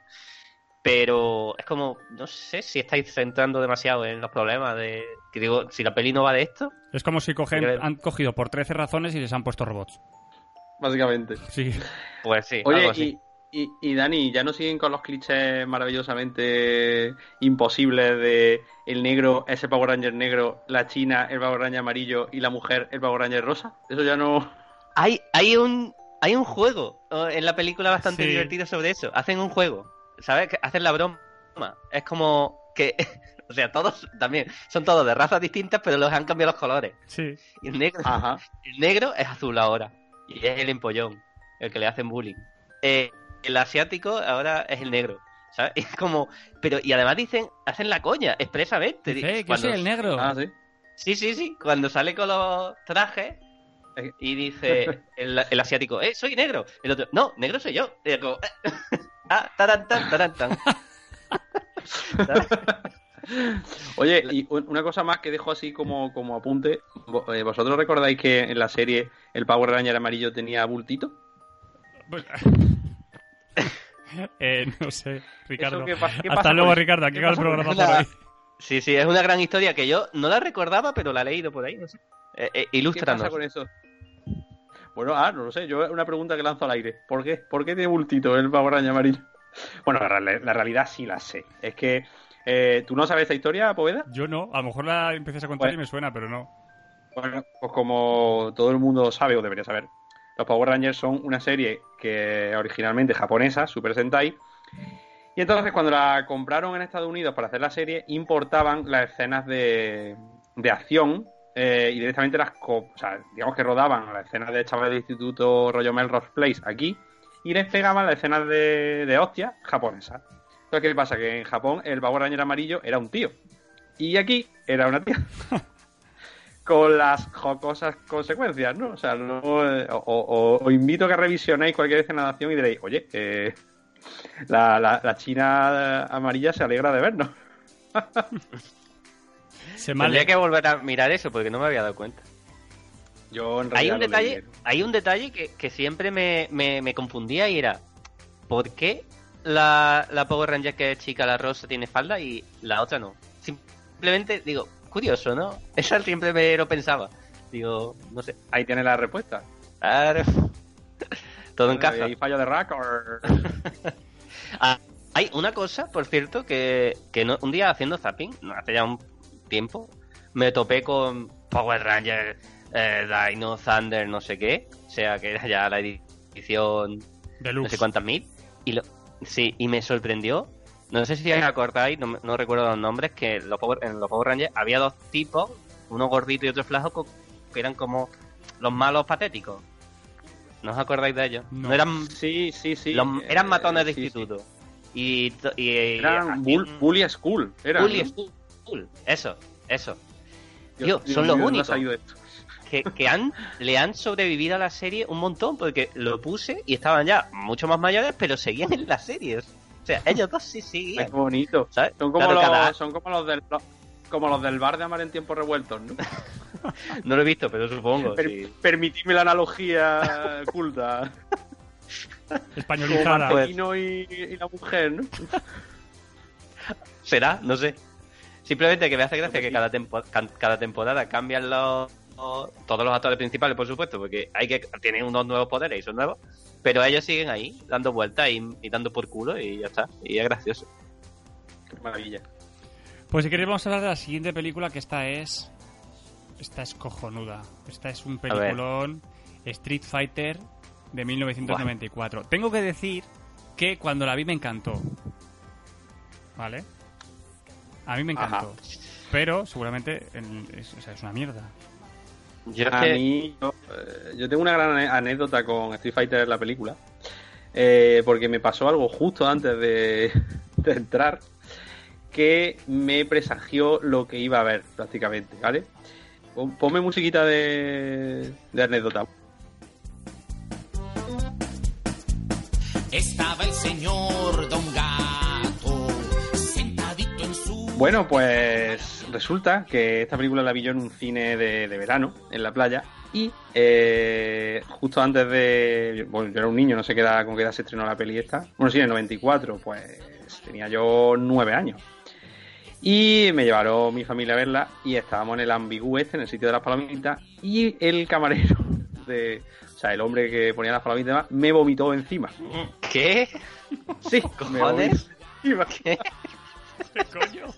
pero es como, no sé si estáis centrando demasiado en los problemas de, que digo, si la peli no va de esto, Es como si cogen, han cogido por 13 razones y les han puesto robots. Básicamente. Sí. pues sí, Oye, algo así. y, y, y Dani, ¿ya no siguen con los clichés maravillosamente imposibles de el negro, ese Power Ranger negro, la china, el Power Ranger amarillo y la mujer, el Power Ranger rosa? Eso ya no... Hay, hay un hay un juego en la película bastante Sí. divertido sobre eso. Hacen un juego, ¿sabes? Que Hacen la broma. Es como que, o sea, todos también son todos de razas distintas, pero los han cambiado los colores. Sí. Y el negro, Ajá. el negro es azul ahora y es el empollón, el que le hacen bullying. Eh, el asiático ahora es el negro. ¿Sabes? Y es como, pero y además dicen, hacen la coña expresamente. "Eh, que Cuando- soy el negro. Ah, sí. Sí, sí, sí. Cuando sale con los trajes Eh. y dice el, el asiático, ¡eh, soy negro! El otro, no, negro soy yo. Y como, ah, taran, tan, taran. Oye, y un- una cosa más que dejo así como, como apunte. Eh, ¿Vosotros recordáis que en la serie el Power Ranger amarillo tenía bultito? Pues- eh, no sé, Ricardo. ¿Eso qué pa- qué Hasta luego, Ricardo. Aquí qué acaba el programa por hoy. Sí, sí, es una gran historia que yo no la recordaba, pero la he leído por ahí, no sé. Eh, eh, ¿Qué pasa con eso? Bueno, ah, no lo sé, yo una pregunta que lanzo al aire. ¿Por qué? ¿Por qué tiene bultito el Power Ranger amarillo? Bueno, la, la realidad sí la sé. Es que eh, tú no sabes esta historia, Poveda. Yo no, a lo mejor la empiezas a contar y me suena, pero no. Bueno, pues como todo el mundo sabe o debería saber, los Power Rangers son una serie que originalmente japonesa, Super Sentai, y Y entonces cuando la compraron en Estados Unidos para hacer la serie, importaban las escenas de, de acción eh, y directamente las, o sea, digamos que rodaban las escenas de chavales de instituto rollo Melrose Place aquí y les pegaban las escenas de, de hostia japonesas. Entonces, ¿qué pasa? Que en Japón el Power Ranger amarillo era un tío y aquí era una tía. Con las jocosas consecuencias, ¿no? O sea, no, o, invito a que revisionéis cualquier escena de acción y diréis, oye, eh, la, la, la china amarilla se alegra de vernos. Se Tendría que volver a mirar eso porque no me había dado cuenta. Yo en Hay realidad un detalle, hay un detalle que, que siempre me, me, me confundía y era ¿por qué la, la Power Ranger que es chica, la rosa, tiene falda y la otra no? Simplemente digo, curioso, ¿no? Esa siempre me lo pensaba. Digo, no sé. Ahí tiene la respuesta. Claro. Todo encaja. ¿Hay fallo de o...? Ah, hay una cosa, por cierto, que, que no- un día haciendo zapping, hace ya un tiempo, me topé con Power Ranger, eh, Dino Thunder, no sé qué, o sea que era ya la edición no Deluxe. sé cuántas mil, y lo, sí, y me sorprendió, no sé si os acordáis, no, me- no recuerdo los nombres, que en los Power, en los Power Rangers había dos tipos, uno gordito y otro flaco, co- que eran como los malos patéticos. ¿No os acordáis de ellos? No. no eran Sí, sí, sí. los- eh, eran matones de sí, sí. instituto. Y, to- y, y- Eran y- bull- Bully School. Eran, Bully ¿no? School. Eso, eso. Dios- Tío, son Dios los mío, ¿dónde ha únicos. esto? Que, que han, le han sobrevivido a la serie un montón porque lo puse y estaban ya mucho más mayores, pero seguían en las series. O sea, ellos dos sí seguían. qué bonito. ¿sabes? Son como, Claro, los, cada- son como los del los- como los del bar de Amar en tiempos revueltos, ¿no? No lo he visto, pero supongo. Per- sí. Permitidme la analogía culta. Españolizada. Marcelino y, y la mujer, ¿no? ¿Será? No sé. Simplemente que me hace gracia que cada, tempo- cada temporada cambian los todos los actores principales, por supuesto, porque hay que tienen unos nuevos poderes y son nuevos, pero ellos siguen ahí dando vueltas y, y dando por culo y ya está. Y es gracioso. Qué maravilla. Pues si queréis vamos a hablar de la siguiente película que esta es... Esta es cojonuda. Esta es un peliculón Street Fighter de 1994. Tengo que decir que cuando la vi me encantó. ¿Vale? A mí me encantó. Pero seguramente en- es, o sea, es una mierda. Yo es A que- mí, yo, eh, yo tengo una gran anécdota con Street Fighter la película. eh, porque me pasó algo justo antes de, de entrar que me presagió lo que iba a ver prácticamente, ¿vale? Pon- Ponme musiquita de, de anécdota. Estaba el señor Don Bueno, pues resulta que esta película la vi yo en un cine de, de verano, en la playa, y eh, justo antes de... Bueno, yo era un niño, no sé qué edad, con qué edad se estrenó la peli esta. Bueno, sí, en el 94, pues tenía yo nueve años. Y me llevaron mi familia a verla y estábamos en el ambigú este, en el sitio de las palomitas, y el camarero de... O sea, el hombre que ponía las palomitas y demás, me vomitó encima. ¿Qué? Sí, me vomitó ¿Cojones? encima. ¿Qué?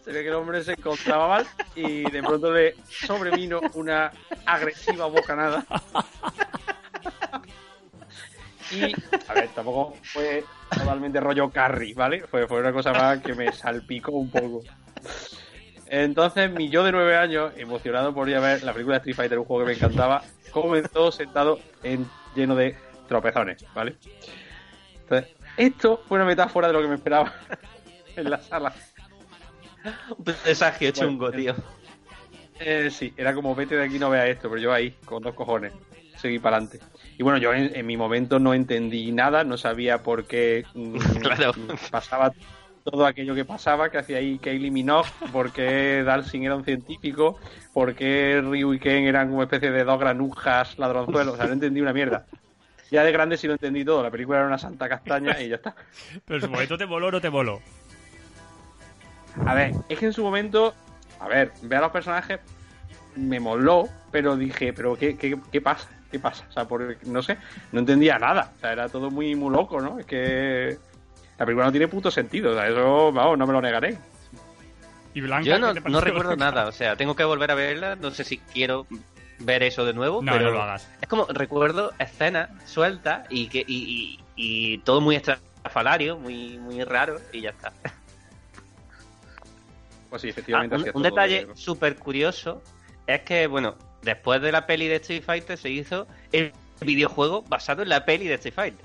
Se ve que el hombre se encontraba mal y de pronto le sobrevino una agresiva bocanada. Y, a ver, tampoco fue totalmente rollo carry, ¿vale? Fue, fue una cosa más que me salpicó un poco. Entonces, mi yo de nueve años, emocionado por ir a ver la película Street Fighter, un juego que me encantaba, comenzó sentado en, lleno de tropezones, ¿vale? Entonces, esto fue una metáfora de lo que me esperaba en la sala. Un presagio Bueno, chungo, tío. Eh, sí, era como vete de aquí no vea esto, pero yo ahí, con dos cojones, seguí para adelante. Y bueno, yo en, en mi momento no entendí nada, no sabía por qué mm, Claro. mm, pasaba todo aquello que pasaba, que hacía ahí Kylie Minogue, por qué Dalsing era un científico, por qué Ryu y Ken eran como especie de dos granujas ladronzuelos, o sea, no entendí una mierda. Ya de grande sí lo entendí todo, la película era una santa castaña y ya está. Pero en su momento te voló o no te voló. A ver, es que en su momento, a ver, ver a los personajes me moló, pero dije, pero ¿qué, qué, qué pasa? ¿Qué pasa? O sea, porque, no sé, no entendía nada. O sea, era todo muy, muy loco, ¿no? Es que la película no tiene puto sentido. O sea, eso, vamos, no me lo negaré. Y Blanca, Yo no, ¿qué te no recuerdo nada, o sea, tengo que volver a verla, no sé si quiero ver eso de nuevo, No, pero no lo hagas. es como recuerdo escenas sueltas y que y, y- y todo muy estrafalario, muy, muy raro, y ya está. Pues sí, Ah, efectivamente. un, detalle de- súper curioso es que, bueno, después de la peli de Street Fighter se hizo el videojuego basado en la peli de Street Fighter.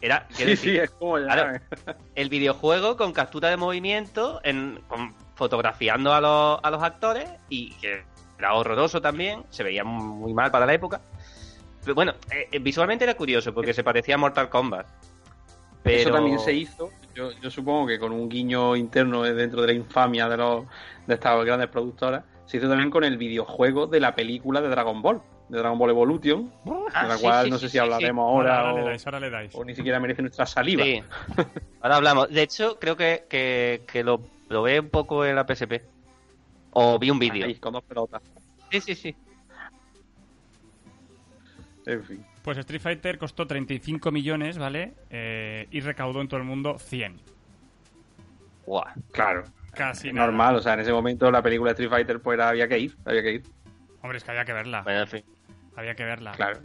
Era, Sí, decir, sí, es como ya. Claro. el videojuego con captura de movimiento, en, con- fotografiando a los, a los actores y que era horroroso también, se veía muy mal para la época. Pero bueno, eh, eh, visualmente era curioso porque se parecía a Mortal Kombat. Pero... Eso también se hizo, yo, yo supongo que con un guiño interno de- dentro de la infamia de, los, de estas grandes productoras, se hizo también con el videojuego de la película de Dragon Ball, de Dragon Ball Evolution, Ah, de la sí, cual sí, no sí, sé si sí, hablaremos Ahora, ahora, ahora le o, dais, ahora le dais. o ni siquiera merece nuestra saliva. Sí. Ahora hablamos. De hecho, creo que, que, que lo probé un poco en la PSP. O vi un vídeo. Con dos pelotas. Sí, sí, sí. En fin. Pues Street Fighter costó 35 millones, ¿vale? Eh, y recaudó en todo el mundo 100. Guau. Claro. Casi nada. Normal, o sea, en ese momento la película de Street Fighter pues era- había que ir, había que ir. Hombre, es que había que verla. Bueno, en fin. Había que verla. Claro.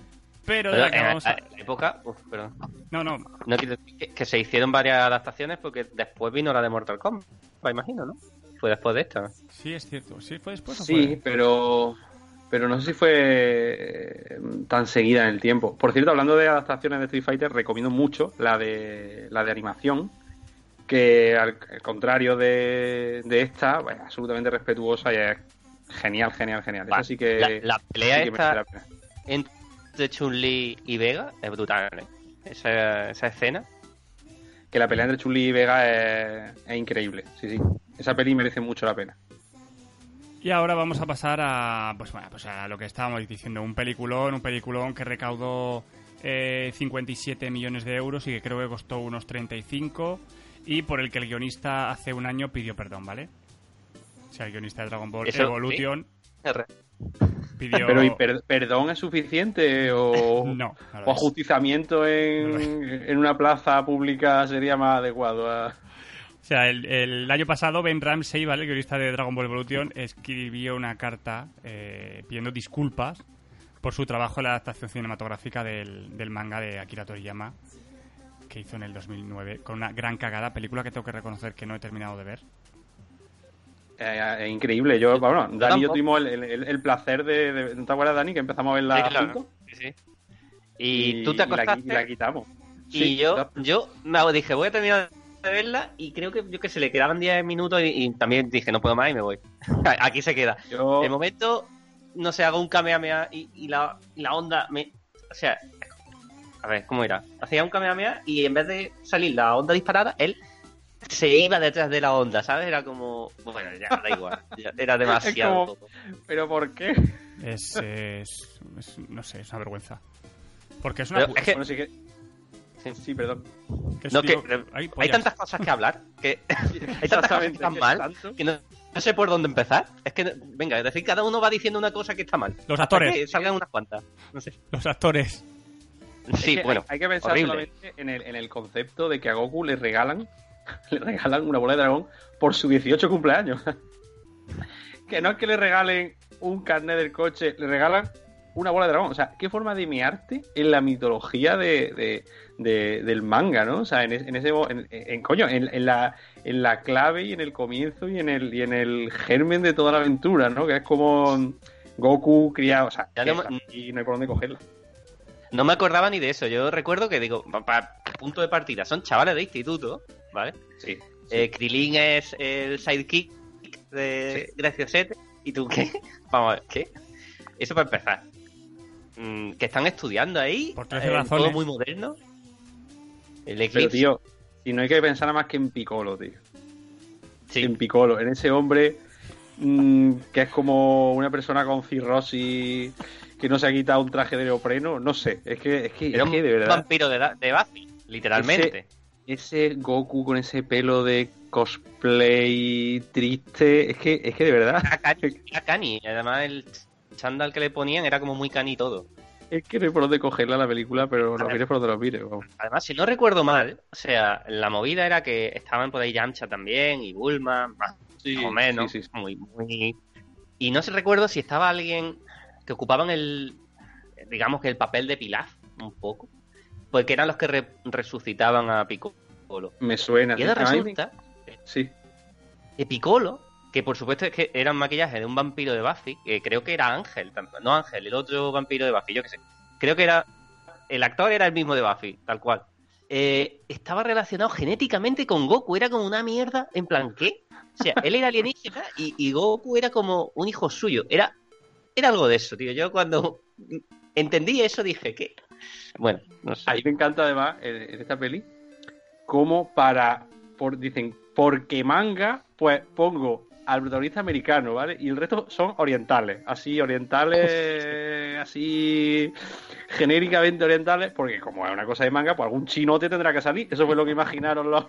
Pero de la que vamos la- a... en la época, uf, perdón. No, no. No quiero decir que, que se hicieron varias adaptaciones porque después vino la de Mortal Kombat, me imagino, ¿no? Fue después de esta. Sí, es cierto. ¿Sí fue después o Sí, fue? pero pero no sé si fue eh, tan seguida en el tiempo. Por cierto, hablando de adaptaciones de Street Fighter, recomiendo mucho la de la de animación, que al, al contrario de, de esta, bueno, absolutamente respetuosa y es genial, genial, genial. Sí que, la, la pelea sí que merece esta la pena. entre Chun-Li y Vega es brutal, ¿eh? Esa, esa escena. Que la pelea entre Chun-Li y Vega es, es increíble. Sí, sí. Esa peli merece mucho la pena. Y ahora vamos a pasar a, pues, bueno, pues a lo que estábamos diciendo, un peliculón, un peliculón que recaudó eh, 57 millones de euros y que creo que costó unos 35 y por el que el guionista hace un año pidió perdón, ¿vale? O sea, el guionista de Dragon Ball Eso, Evolution pidió... Pero ¿y per- perdón es suficiente o, No, o es. ajusticiamiento en, en una plaza pública sería más adecuado a... O sea, el, el año pasado Ben Ramsey, ¿vale? El guionista de Dragon Ball Evolution, escribió una carta eh, pidiendo disculpas por su trabajo en la adaptación cinematográfica del, del manga de Akira Toriyama que hizo en el 2009 con una gran cagada, película que tengo que reconocer que no he terminado de ver. Eh, es increíble. Yo, bueno, Dani y yo tuvimos el, el- el placer de, de- ¿No te acuerdas, Dani, que empezamos a verla Sí, claro. juntos? Sí, sí. Y, tú te y la, acostaste y la quitamos. y Sí, yo, yo me dije, voy a terminar de verla y creo que yo que se le quedaban 10 minutos y, y también dije, no puedo más y me voy. Aquí se queda. Yo- De momento, no sé, hago un kamehameha y, y la, y la onda me... O sea, a ver, ¿cómo era? Hacía un kamehameha y en vez de salir la onda disparada, él se iba detrás de la onda, ¿sabes? Era como... Bueno, ya, da igual. ya era demasiado. como-. ¿Pero por qué? Es, es- es- no sé, es una vergüenza. Porque es Pero una... es que- Bueno, sí que... Sí. Sí, perdón. que es No, tío- que- hay tantas cosas que hablar que... Hay tantas cosas que están mal tanto- que no, no sé por dónde empezar. Es que, venga, es decir, cada uno va diciendo una cosa que está mal. Los actores. Que salgan unas cuantas. No sé. Los actores. Sí, Es que bueno. Hay, hay que pensar horrible. solamente en el, en el concepto de que a Goku le regalan, le regalan una bola de dragón por su 18 cumpleaños. que no es que le regalen un carnet del coche, le regalan una bola de dragón. O sea, qué forma de mearte en la mitología de, de- de- del manga, ¿no? O sea, en, es- en ese en, en- coño, en, en la, en la clave y en el comienzo y en el, y en el germen de toda la aventura, ¿no? Que es como Goku criado, o sea, Ya no me- aquí no hay por dónde cogerla. No me acordaba ni de eso. Yo recuerdo que digo, para punto de partida, son chavales de instituto, ¿vale? Sí. Eh, Krilin es el sidekick de Graciosete. ¿Y tú qué? Vamos a ver, ¿qué? Eso para empezar. Mm, que están estudiando ahí. Por trece eh, razones. Todo muy moderno. El Pero, tío, si no hay que pensar nada más que en Piccolo, tío. sí. En Piccolo, en ese hombre mm, que es como una persona con cirrosis que no se ha quitado un traje de neopreno. No sé, es que, es que, Era es un que de verdad. vampiro de, de Buffy, literalmente. Ese Goku con ese pelo de cosplay triste, es que, es que de verdad, Era cani, era cani. Además, el chándal que le ponían era como muy cani todo. es que no hay por dónde cogerla la película, pero ver. mires por donde lo mires. Además, si no recuerdo mal, o sea, la movida era que estaban por ahí Yamcha también y Bulma, más o menos, sí, sí. muy, muy... Y no sé recuerdo si estaba alguien que ocupaban el, digamos que el papel de Pilaf, un poco, porque eran los que re- resucitaban a Piccolo. Me suena. Y ahora resulta Sí. que Piccolo, que por supuesto es que era un maquillaje de un vampiro de Buffy, que creo que era Ángel, no Ángel, el otro vampiro de Buffy, yo qué sé. Creo que era. El actor era el mismo de Buffy, tal cual. Eh, estaba relacionado genéticamente con Goku, era como una mierda, en plan, ¿qué? O sea, él era alienígena y, Goku era como un hijo suyo. Era, era algo de eso, tío. Yo cuando entendí eso dije, ¿qué? Bueno, no sé. A mí me encanta además en esta peli como para, por, dicen, porque manga, pues pongo al protagonista americano, ¿vale? Y el resto son orientales, así orientales, así genéricamente orientales, porque como es una cosa de manga, pues algún chinote tendrá que salir. Eso fue lo que imaginaron los,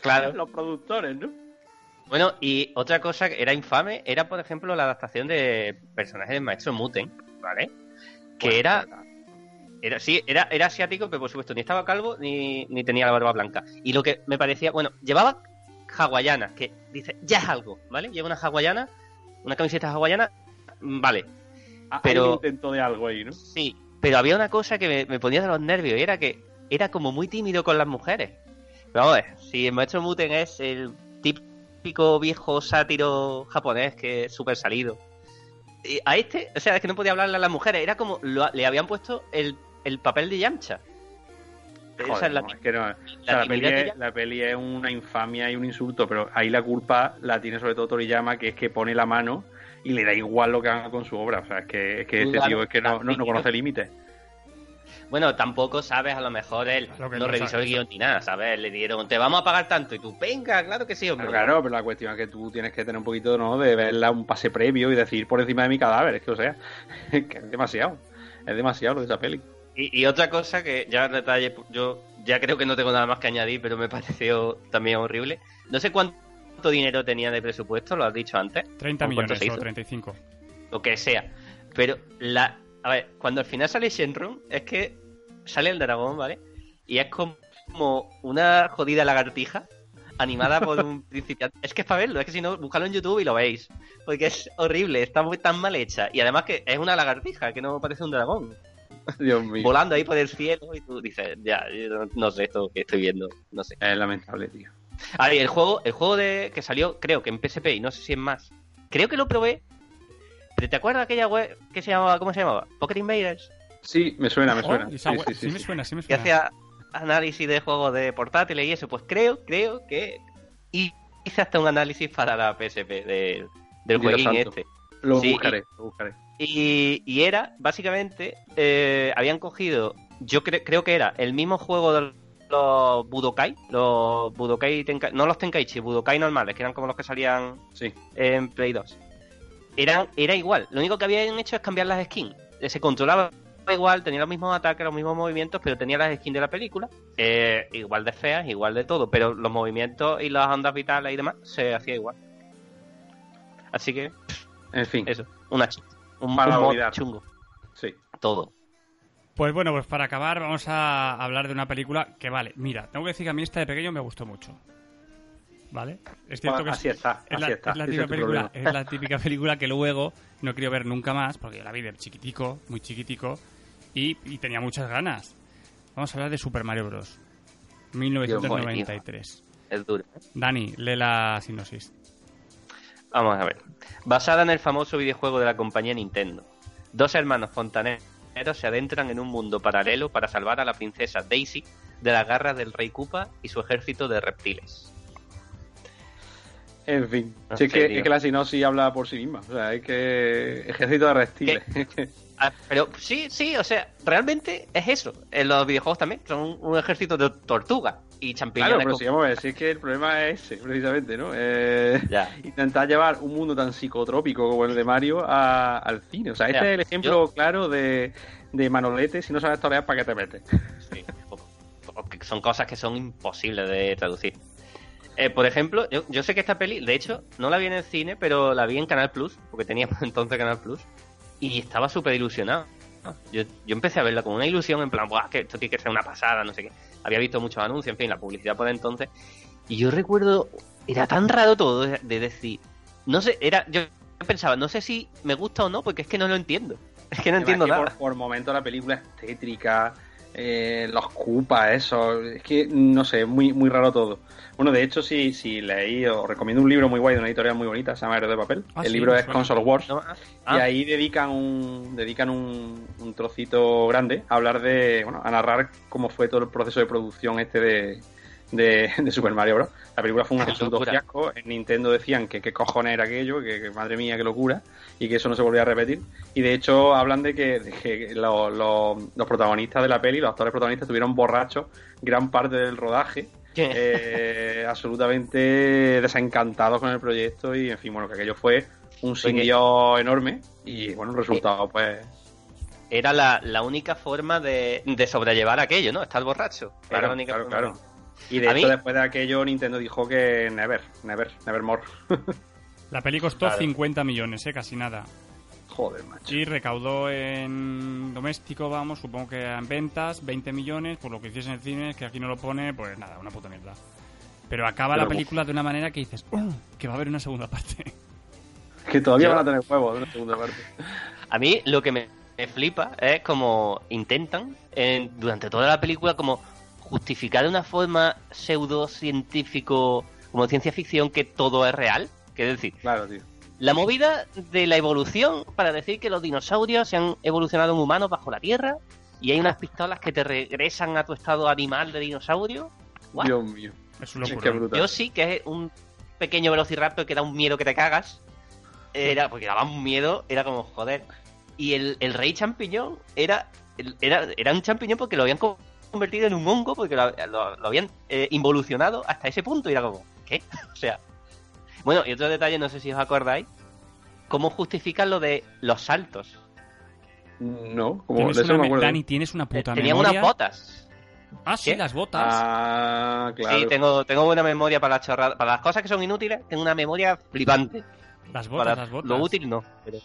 Claro. los productores, ¿no? Bueno, y otra cosa que era infame era, por ejemplo, la adaptación de personajes del maestro Muten, ¿vale? Que Pues, era, era, sí, era, era asiático, pero por supuesto ni estaba calvo ni, ni tenía la barba blanca. Y lo que me parecía, bueno, llevaba hawaianas, que dice, ya es algo, ¿vale? Lleva una hawaiana, una camiseta hawaiana, mm, vale, Ah, hay pero- un intento de algo ahí, ¿no? sí. Pero había una cosa que me, me ponía de los nervios y era que era como muy tímido con las mujeres. Pero vamos a ver, si el maestro Muten es el típico viejo sátiro japonés que es súper salido. Y a este, o sea, es que no podía hablarle a las mujeres, era como lo- le habían puesto el, el papel de Yamcha. Esa Joder, es la- no, es que no. O sea, la, peli es, la peli es una infamia y un insulto, pero ahí la culpa la tiene sobre todo Toriyama, que es que pone la mano y le da igual lo que haga con su obra. O sea, es que, es que este tío es que no, no, no conoce límites. Bueno, tampoco sabes, a lo mejor él no no revisó el guion ni nada, ¿sabes? Le dieron, te vamos a pagar tanto, y tú, venga, claro que sí, hombre. Pero claro, pero la cuestión es que tú tienes que tener un poquito ¿no? de verla un pase previo y decir por encima de mi cadáver. Es que, o sea, es que es demasiado. Es demasiado lo de esa peli. Y, y otra cosa que ya detalle, yo ya creo que no tengo nada más que añadir, pero me pareció también horrible. No sé cuánto dinero tenía de presupuesto, lo has dicho antes. 30 ¿Con cuánto millones o hizo? 35. Lo que sea. Pero la. A ver, cuando al final sale Shenron, es que sale el dragón, ¿vale? Y es como una jodida lagartija animada por un principiante. Es que es para verlo, es que si no, buscadlo en YouTube y lo veis. Porque es horrible, está muy tan mal hecha. Y además que es una lagartija, que no parece un dragón. Dios mío. Volando ahí por el cielo y tú dices, ya, yo no, sé esto que estoy viendo, no sé. Es lamentable, tío. Y el juego, el juego de que salió, creo que en PSP y no sé si en más. Creo que lo probé. Pero ¿te acuerdas de aquella web que se llamaba, ¿cómo se llamaba? Pocket Invaders. Sí, me suena, me Oh, suena. Sí, sí, sí, sí, me suena, sí me Que suena. hacía análisis de juegos de portátiles y eso. Pues creo, creo que hice hasta un análisis para la PSP de- del Dios jueguín santo. este. Lo Sí, buscaré, lo buscaré. Y, y era, básicamente, eh, habían cogido, yo cre- creo que era el mismo juego de los Budokai, los Budokai, Tenkai- no los Tenkaichi, Budokai normales, que eran como los que salían Sí. en Play 2. Eran, era igual, lo único que habían hecho es cambiar las skins. Eh, Se controlaba igual, tenía los mismos ataques, los mismos movimientos, pero tenía las skins de la película, eh, igual de feas, igual de todo, pero los movimientos y las ondas vitales y demás se hacía igual. Así que, En fin, eso, una ch- un, Para un mod olvidar. chungo, sí. todo. Pues bueno, pues para acabar vamos a hablar de una película que vale, mira, tengo que decir que a mí esta de pequeño me gustó mucho. ¿Vale? Es cierto que es- así está, es la, así está. es la típica película, es la típica película que luego no he querido ver nunca más porque yo la vi de chiquitico, muy chiquitico y, y tenía muchas ganas. Vamos a hablar de Super Mario Bros. 1993. Es duro. Dani, lee la sinopsis. Vamos a ver. Basada en el famoso videojuego de la compañía Nintendo, dos hermanos fontaneros se adentran en un mundo paralelo para salvar a la princesa Daisy de las garras del rey Koopa y su ejército de reptiles. En fin, No si es, que, es que la sinopsis habla por sí misma. O sea, es que ejército de reptiles. Ah, pero sí, sí, o sea, realmente es eso. En los videojuegos también son un ejército de tortugas y claro, pero con- si vamos a ver, si es que el problema es ese, precisamente, ¿no? Eh, Ya. intentar llevar un mundo tan psicotrópico como el de Mario a- al cine. O sea, este Ya, es el ejemplo claro de, de Manolete, si no sabes torear, ¿para qué te metes? Sí, son cosas que son imposibles de traducir. Eh, por ejemplo, yo, yo sé que esta peli, de hecho, no la vi en el cine, pero la vi en Canal Plus, porque teníamos entonces Canal Plus, y estaba súper ilusionado. Yo, yo empecé a verla con una ilusión, en plan, Buah, que esto tiene que ser una pasada, no sé qué. Había visto muchos anuncios, en fin, la publicidad por entonces. Y yo recuerdo, era tan raro todo de, de decir, no sé, era, yo pensaba, no sé si me gusta o no, porque es que no lo entiendo. Es que no entiendo que nada. Por, por momentos la película es tétrica, eh, los cupas, eso. Es que, no sé, es muy, muy raro todo. Bueno, de hecho, si, si leí, os recomiendo un libro muy guay de una editorial muy bonita, se llama Héroe de Papel. Ah, el sí, libro es suena. Console Wars. No, Y ah, ahí dedican un dedican un, un trocito grande a hablar de, bueno, a narrar cómo fue todo el proceso de producción este de, de, de Super Mario Bros. La película fue un absoluto fiasco. En Nintendo decían que qué cojones era aquello, que, que madre mía, qué locura, y que eso no se volvía a repetir. Y de hecho hablan de que, de que lo- lo- los protagonistas de la peli, los actores protagonistas, estuvieron borrachos gran parte del rodaje eh, absolutamente desencantados con el proyecto y en fin, bueno, que aquello fue un sin Dios enorme y bueno, el resultado pues Era la, la única forma de, de sobrellevar aquello, ¿no? Estar borracho. Era la única claro, forma. claro. Y de hecho mí- después de aquello Nintendo dijo que never, never, nevermore. La peli costó Claro. 50 millones, ¿eh? Casi nada. Joder, macho. Y recaudó en doméstico, vamos, supongo que en ventas, 20 millones, por lo que hiciese en el cine, que aquí no lo pone, pues nada, una puta mierda. Pero acaba la película de una manera que dices, "Oh, que va a haber una segunda parte. Que todavía Yo- van a tener huevos de una segunda parte. A mí lo que me, me flipa es como intentan en- durante toda la película como justificar de una forma pseudocientífico, como ciencia ficción, que todo es real. Que es decir, Claro, tío. la movida de la evolución para decir que los dinosaurios se han evolucionado en humanos bajo la Tierra y hay unas pistolas que te regresan a tu estado animal de dinosaurio. What? Dios mío. Es un Qué locura. brutal. Yo sí que es un pequeño velociraptor que da un miedo que te cagas. Era, porque daba un miedo, era como joder. Y el, el rey champiñón era, era, era un champiñón porque lo habían convertido en un hongo, porque lo, lo- lo habían eh, involucionado hasta ese punto. Y era como, ¿qué? O sea. Bueno, y otro detalle, no sé si os acordáis, cómo justifican lo de los saltos. No, como de eso me acuerdo. Dani, tienes una Eh, puta Tenían memoria. unas botas. Ah, sí, ¿Qué? las botas. Ah, claro. Sí, tengo, tengo buena memoria para las chorradas. Para las cosas que son inútiles, tengo una memoria flipante. las botas, para las botas. Lo útil no. Pero...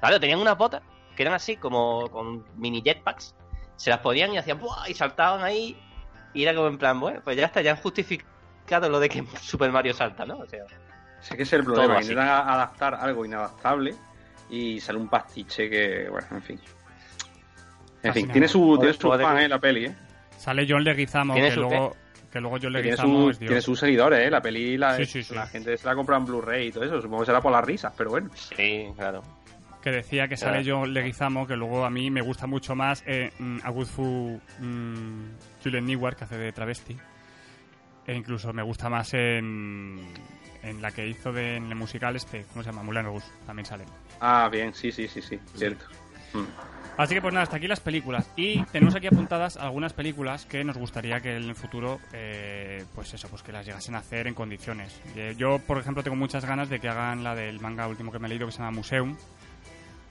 Claro, tenían unas botas que eran así, como con mini jetpacks. Se las ponían y hacían ¡buah! y saltaban ahí. Y era como en plan, bueno, pues ya está, ya han justificado lo de que Super Mario salta, ¿no? O sea, Sé que ese es el problema, que intentan a- adaptar algo inadaptable y sale un pastiche que, bueno, en fin. En fin, tiene su, tiene su fan, eh, la peli, eh. Sale John Leguizamo, ¿Tiene que su luego, que luego John Que Tiene, Leguizamo su- es Dios. tiene sus seguidores, eh. La peli, la, Sí, sí, sí. la gente se la compra en Blu-ray y todo eso. Supongo que será por las risas, pero bueno. sí, claro. Que decía que sale. John Leguizamo, que luego a mí me gusta mucho más eh, mm, a Good Fu mm, Julian Neward, que hace de travesti. E incluso me gusta más en, en la que hizo de, en el musical este, ¿cómo se llama? Moulin Rouge, también sale. Ah, bien, sí, sí, sí, sí, cierto. Mm. Así que pues nada, hasta aquí las películas. Y tenemos aquí apuntadas algunas películas que nos gustaría que en el futuro, eh, pues eso, pues que las llegasen a hacer en condiciones. Eh, yo, por ejemplo, tengo muchas ganas de que hagan la del manga último que me he leído que se llama Museum,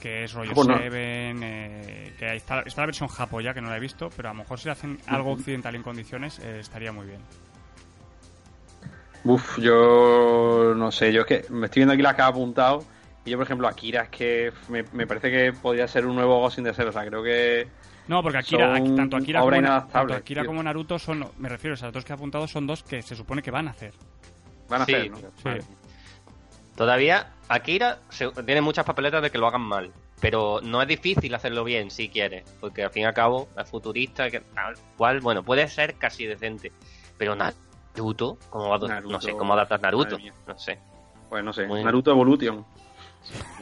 que es rollo bueno. Seven, eh, que está, está la versión japo ya, que no la he visto, pero a lo mejor si hacen algo occidental en condiciones, eh, estaría muy bien. Uf, yo no sé, yo es que me estoy viendo aquí las que ha apuntado. Y yo, por ejemplo, Akira es que me, me parece que podría ser un nuevo Ghost in the Shell. O sea, creo que. No, porque Akira, tanto Akira, como, tanto Akira tío. como Naruto son, me refiero, esas dos que he apuntado son dos que se supone que van a hacer. Van a Sí, hacer, ¿no? sí. Vale. Todavía Akira se- tiene muchas papeletas de que lo hagan mal. Pero no es difícil hacerlo bien si quieres. Porque al fin y al cabo es futurista. Que, tal cual, bueno, puede ser casi decente. Pero Naruto, ¿cómo va a- Naruto, no sé cómo adaptar Naruto. No sé. Pues no sé, Muy- Naruto Evolution.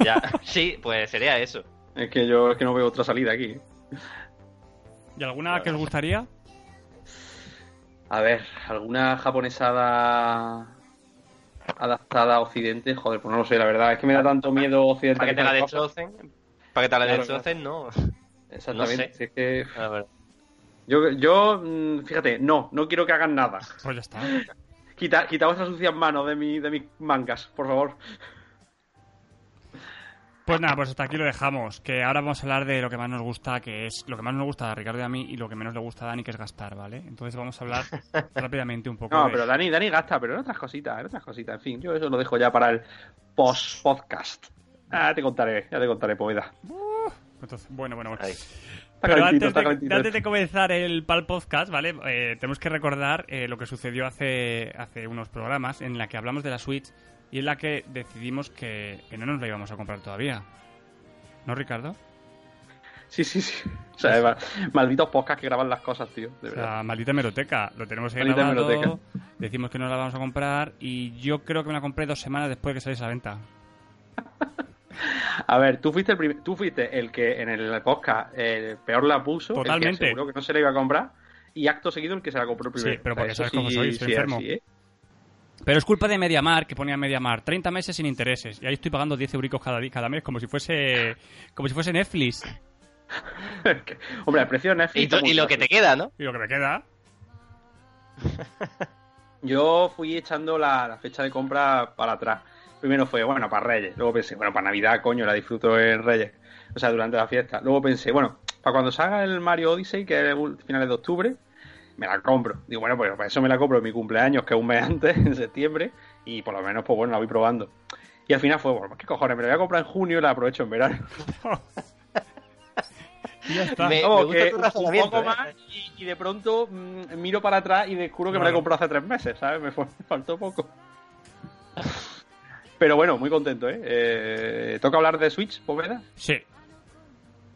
Ya, sí, pues sería eso. Es que yo es que no veo otra salida aquí. ¿Y alguna que os gustaría? A ver, ¿alguna japonesada adaptada a Occidente? Joder, pues no lo sé, la verdad. Es que me da tanto miedo Occidente. Para que te la destrocen. Para que te la Claro, destrocen, no. Exactamente. no sé. si es que A ver. yo, yo, mm, fíjate, no, no quiero que hagan nada. Pues ya está. Quita, quita vuestras sucias manos de, mi, de mis mangas, por favor. Pues nada, pues hasta aquí lo dejamos. Que ahora vamos a hablar de lo que más nos gusta, que es lo que más nos gusta a Ricardo y a mí, y lo que menos le gusta a Dani, que es gastar, ¿vale? Entonces vamos a hablar rápidamente un poco No, de... pero Dani, Dani gasta, pero en otras cositas, en otras cositas. En fin, yo eso lo dejo ya para el post-podcast. Ah, te contaré, ya te contaré, poeta. Entonces, bueno, bueno, bueno. Ahí. Pero antes de, antes de comenzar el PAL Podcast, ¿vale? Eh, tenemos que recordar eh, lo que sucedió hace, hace unos programas en la que hablamos de la Switch y en la que decidimos que, que no nos la íbamos a comprar todavía. ¿No, Ricardo? Sí, sí, sí. O sea, ma- malditos podcasts que graban las cosas, tío. De O sea, maldita meroteca. Lo tenemos ahí Maldita grabado. hemeroteca. Decimos que no la vamos a comprar y yo creo que me la compré dos semanas después de que saliese a la venta. A ver, tú fuiste el prim- tú fuiste el que en el podcast eh, peor la puso, el Totalmente. que aseguró que no se la iba a comprar y acto seguido el que se la compró primero. Sí, pero porque Eso sabes cómo soy, estoy sí enfermo. así, ¿eh? Pero es culpa de Mediamar, que ponía Mediamar 30 meses sin intereses. Y ahí estoy pagando 10 euricos cada, cada mes como si fuese como si fuese Netflix. Hombre, el precio de Netflix. Y, tú- lo que te queda, ¿no? Y lo que me queda... Yo fui echando la, la fecha de compra para atrás. Primero fue, bueno, para Reyes. Luego pensé, bueno, para Navidad, coño, la disfruto en Reyes. O sea, durante la fiesta. Luego pensé, bueno, para cuando salga el Mario Odyssey, que es el finales de octubre, me la compro. Digo, bueno, pues para eso me la compro en mi cumpleaños, que es un mes antes, en septiembre, y por lo menos, pues bueno, la voy probando. Y al final fue, bueno, pues qué cojones, me la voy a comprar en junio y la aprovecho en verano. Y ya está. Me- gusta que un poco ¿eh? más y, y de pronto mm, miro para atrás y descubro que me la he comprado hace tres meses, ¿sabes? Me, fue- me faltó poco. Pero bueno, muy contento, ¿eh? eh toca hablar de Switch, Poveda? Sí.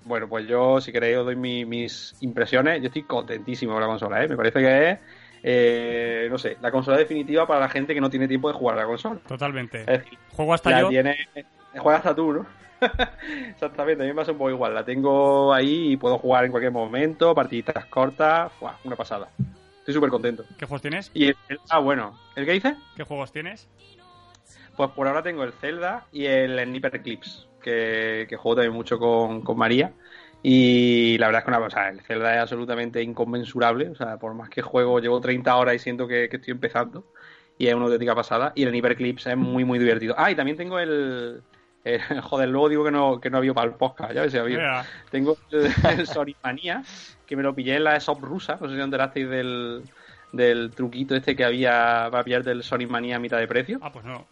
Bueno, pues yo, si queréis, os doy mi- mis impresiones. Yo estoy contentísimo con la consola, ¿eh? Me parece que es, eh, no sé, la consola definitiva para la gente que no tiene tiempo de jugar a la consola. Totalmente. Es decir, Juego hasta la yo. tiene, juega hasta tú, ¿no? Exactamente, a mí me pasa un poco igual. La tengo ahí y puedo jugar en cualquier momento, partiditas cortas, ¡buah! una pasada. Estoy súper contento. ¿Qué juegos tienes? Y el, el- ah, bueno, ¿el que dice? ¿Qué juegos tienes? Pues por ahora tengo el Zelda y el Sniper Eclipse, que, que juego también mucho con, con María. Y la verdad es que una, o sea, el Zelda es absolutamente inconmensurable. O sea, por más que juego, llevo 30 horas y siento que, que estoy empezando. Y es una auténtica pasada. Y el Sniper Eclipse es muy, muy divertido. Ah, y también tengo el. el- joder, luego digo que no, que no había para el podcast, ya ves si había. Mira, Tengo el, el Sonic Mania, que me lo pillé en la shop rusa. No sé si enterasteis del, del truquito este que había para pillarte el Sonic Mania a mitad de precio. Ah, pues no.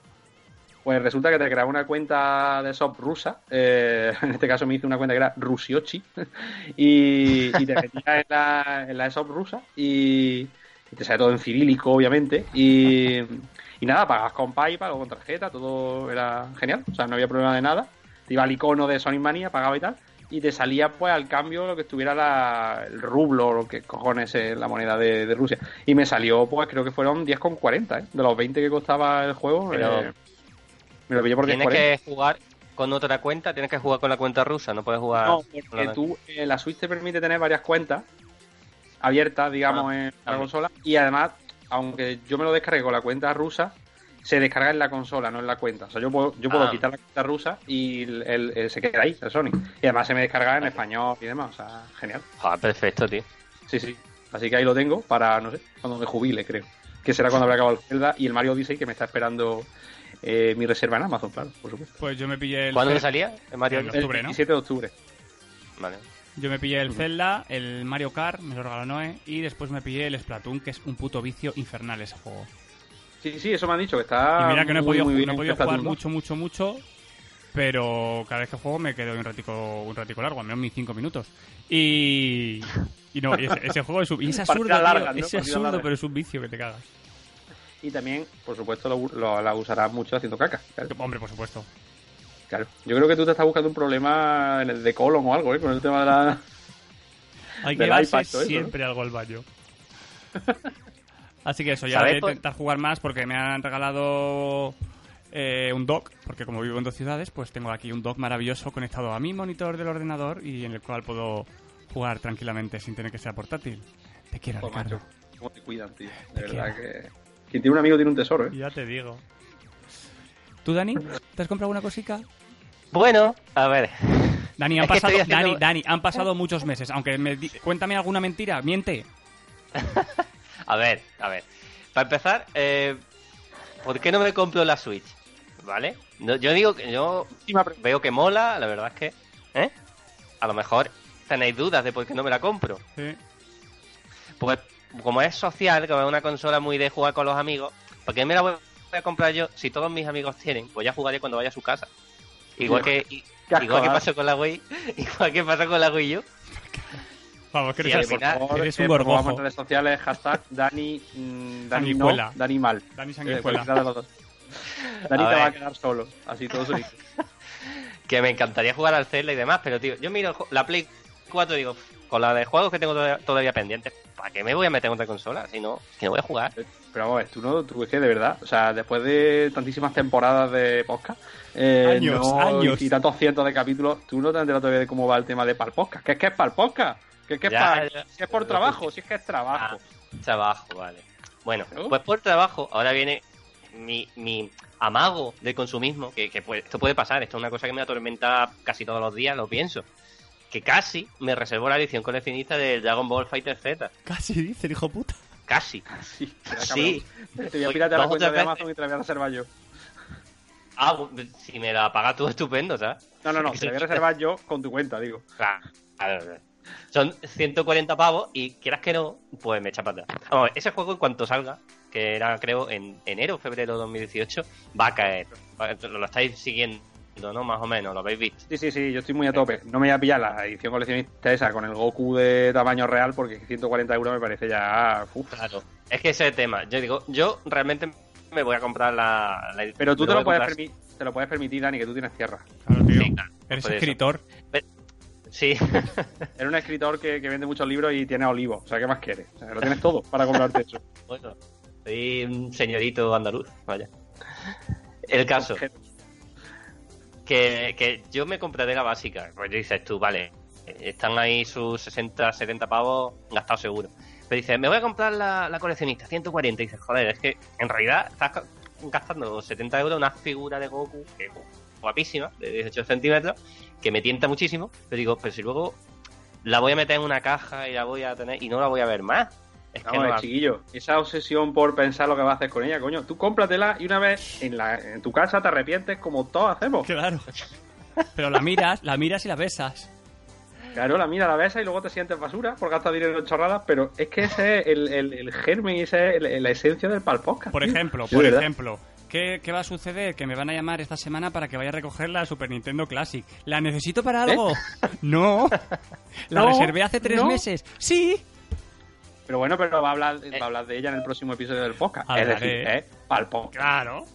Pues resulta que te creaba una cuenta de shop rusa. eh, en este caso me hice una cuenta que era Rusiochi. y, y te metías en la, en la shop rusa y, y te sale todo en cirílico, obviamente. Y, y nada, pagas con PayPal o con tarjeta, todo era genial. O sea, no había problema de nada. Te iba al icono de Sonic Mania, pagaba y tal. Y te salía pues al cambio lo que estuviera la, el rublo o lo que cojones es la moneda de, de Rusia. Y me salió pues creo que fueron 10,40, ¿eh? De los 20 que costaba el juego. Pero- eh, me lo pillé por 10,40. Tienes que jugar con otra cuenta, tienes que jugar con la cuenta rusa, no puedes jugar. No, porque tú, eh, la Switch te permite tener varias cuentas abiertas, digamos, Ah, en la consola. Y además, aunque yo me lo descargue con la cuenta rusa, se descarga en la consola, no en la cuenta. O sea, yo puedo, yo puedo Ah. quitar la cuenta rusa y el, el- el- se queda ahí, el Sony. Y además se me descarga en español y demás. O sea, genial. Joder, perfecto, tío. Sí, sí. Así que ahí lo tengo para, no sé, cuando me jubile, creo. Que será cuando habrá acabado el Zelda y el Mario Odyssey, que me está esperando eh, mi reserva en Amazon, claro, por supuesto. Pues yo me pillé el. ¿Cuándo salía? ¿En Mario En octubre, el ¿no? 17 de octubre. Vale. Yo me pillé el Zelda, el Mario Kart, me lo regaló Noé, y después me pillé el Splatoon, que es un puto vicio infernal ese juego. Sí, sí, eso me han dicho, que está y mira que no he muy, podido, no he podido el Splatoon jugar 2. mucho, mucho, mucho, pero cada vez que juego me quedo un ratico, un ratico largo, al menos mis 5 minutos. Y, y no, y ese, ese juego es, un- y es absurdo, es absurdo, pero es un vicio que te cagas. Y también, por supuesto, lo, lo- la usarás mucho haciendo caca. Claro, Hombre, por supuesto. claro. Yo creo que tú te estás buscando un problema en el de colon o algo, ¿eh? Con el tema de la... Hay que llevarse eso, siempre algo al baño. Así que eso, ya ¿Sabes voy a intentar jugar más porque me han regalado eh, un dock, porque como vivo en dos ciudades, pues tengo aquí un dock maravilloso conectado a mi monitor del ordenador y en el cual puedo jugar tranquilamente sin tener que ser portátil. Te quiero, Pues, Ricardo. macho, cómo te cuidan, tío. Te De verdad que... Quien tiene un amigo tiene un tesoro, ¿eh? Ya te digo. ¿Tú, Dani? ¿Te has comprado alguna cosica? Bueno, a ver. Dani, han Es pasado, haciendo- Dani, Dani, han pasado muchos meses. Aunque me di- cuéntame alguna mentira, miente. A ver, a ver. Para empezar, eh, ¿por qué no me compro la Switch? ¿Vale? No, yo digo que yo veo que mola, la verdad es que. ¿Eh? A lo mejor tenéis dudas de por qué no me la compro. Sí. Pues como es social, como es una consola muy de jugar con los amigos, ¿por qué me la voy a comprar yo si todos mis amigos tienen? Pues ya jugaré cuando vaya a su casa. Igual que igual que ¿eh? pasó con la Wii, igual que pasó con la Wii U. Vamos, que Y eres final- Por favor, Eres eh, un gorgojo. redes sociales, hashtag Dani, mm, Dani no. Dani mal. Dani Eh, Sanguijuela. Dani A te va a quedar solo, así todo solito. Que me encantaría jugar al Zelda y demás, pero tío, yo miro la Play 4 digo, con la de juegos que tengo todavía, pendientes, ¿para qué me voy a meter en otra consola? Si no, que no voy a jugar. Pero vamos a ver, tú no, tú es que de verdad, o sea, después de tantísimas temporadas de podcast, eh, Años, no- años. y tantos cientos de capítulos, tú no te has enterado todavía de cómo va el tema de para el podcast. Que es que es para el podcast, que es que es para, ya. si es por trabajo, si es que es trabajo. Ah, trabajo, vale. Bueno, ¿No? pues por trabajo, ahora viene mi, mi amago de consumismo, que, que puede- esto puede pasar, esto es una cosa que me atormenta casi todos los días, lo pienso. Que casi me reservó la edición coleccionista del Dragon Ball Fighter Z. Casi dice el hijo puta. Casi. Sí. cabrón. Te voy a piratear la cuenta de. Amazon y te la voy a reservar yo. Ah, si me la pagas tú, estupendo, ¿sabes? No, no, no, te la voy a reservar yo con tu cuenta, digo. Claro, claro. Son 140 pavos y quieras que no, pues me echa para atrás. Vamos, ese juego en cuanto salga, que era creo en enero, febrero de 2018, va a caer. Lo estáis siguiendo, ¿no? Más o menos, lo habéis visto. Sí, sí, sí, yo estoy muy a tope. No me voy a pillar la edición coleccionista esa con el Goku de tamaño real porque 140 euros me parece ya... uf. Claro. Es que ese es el tema. Yo digo, yo realmente me voy a comprar la... la- Pero tú te lo, puedes comprar- permi- te lo puedes permitir, Dani, que tú tienes tierra. Claro, tío. Sí, claro, Eres escritor. Sí, Eres un escritor que, que vende muchos libros y tiene olivos. O sea, ¿qué más quieres? O sea, lo tienes todo para comprarte eso. bueno, soy un señorito andaluz, vaya. El caso, que, que yo me compraré la básica. Pues dices tú, vale, están ahí sus 60, 70 pavos gastados seguro. Pero dices, me voy a comprar la, la coleccionista, 140. Y dices, joder, es que en realidad estás gastando 70 euros una figura de Goku, que guapísima, de 18 centímetros, que me tienta muchísimo. Pero digo, pero si luego la voy a meter en una caja y la voy a tener y no la voy a ver más. Es que no chiquillo, esa obsesión por pensar lo que vas a hacer con ella, coño. Tú cómpratela y una vez en, la, en tu casa te arrepientes como todos hacemos. Claro. Pero la miras, la miras y la besas. Claro, la mira, la besas y luego te sientes basura por gastar dinero en chorradas, pero es que ese es el, el, el germen y esa es el- la esencia del palpodcast. Por ejemplo, por ¿verdad? ejemplo, ¿qué, qué va a suceder? Que me van a llamar esta semana para que vaya a recoger la Super Nintendo Classic. ¿La necesito para algo? No. La No, reservé hace tres no. meses. Sí. Pero bueno, pero va a hablar, va a hablar de ella en el próximo episodio del podcast. Es decir, ¿eh? Palpodcast. Claro.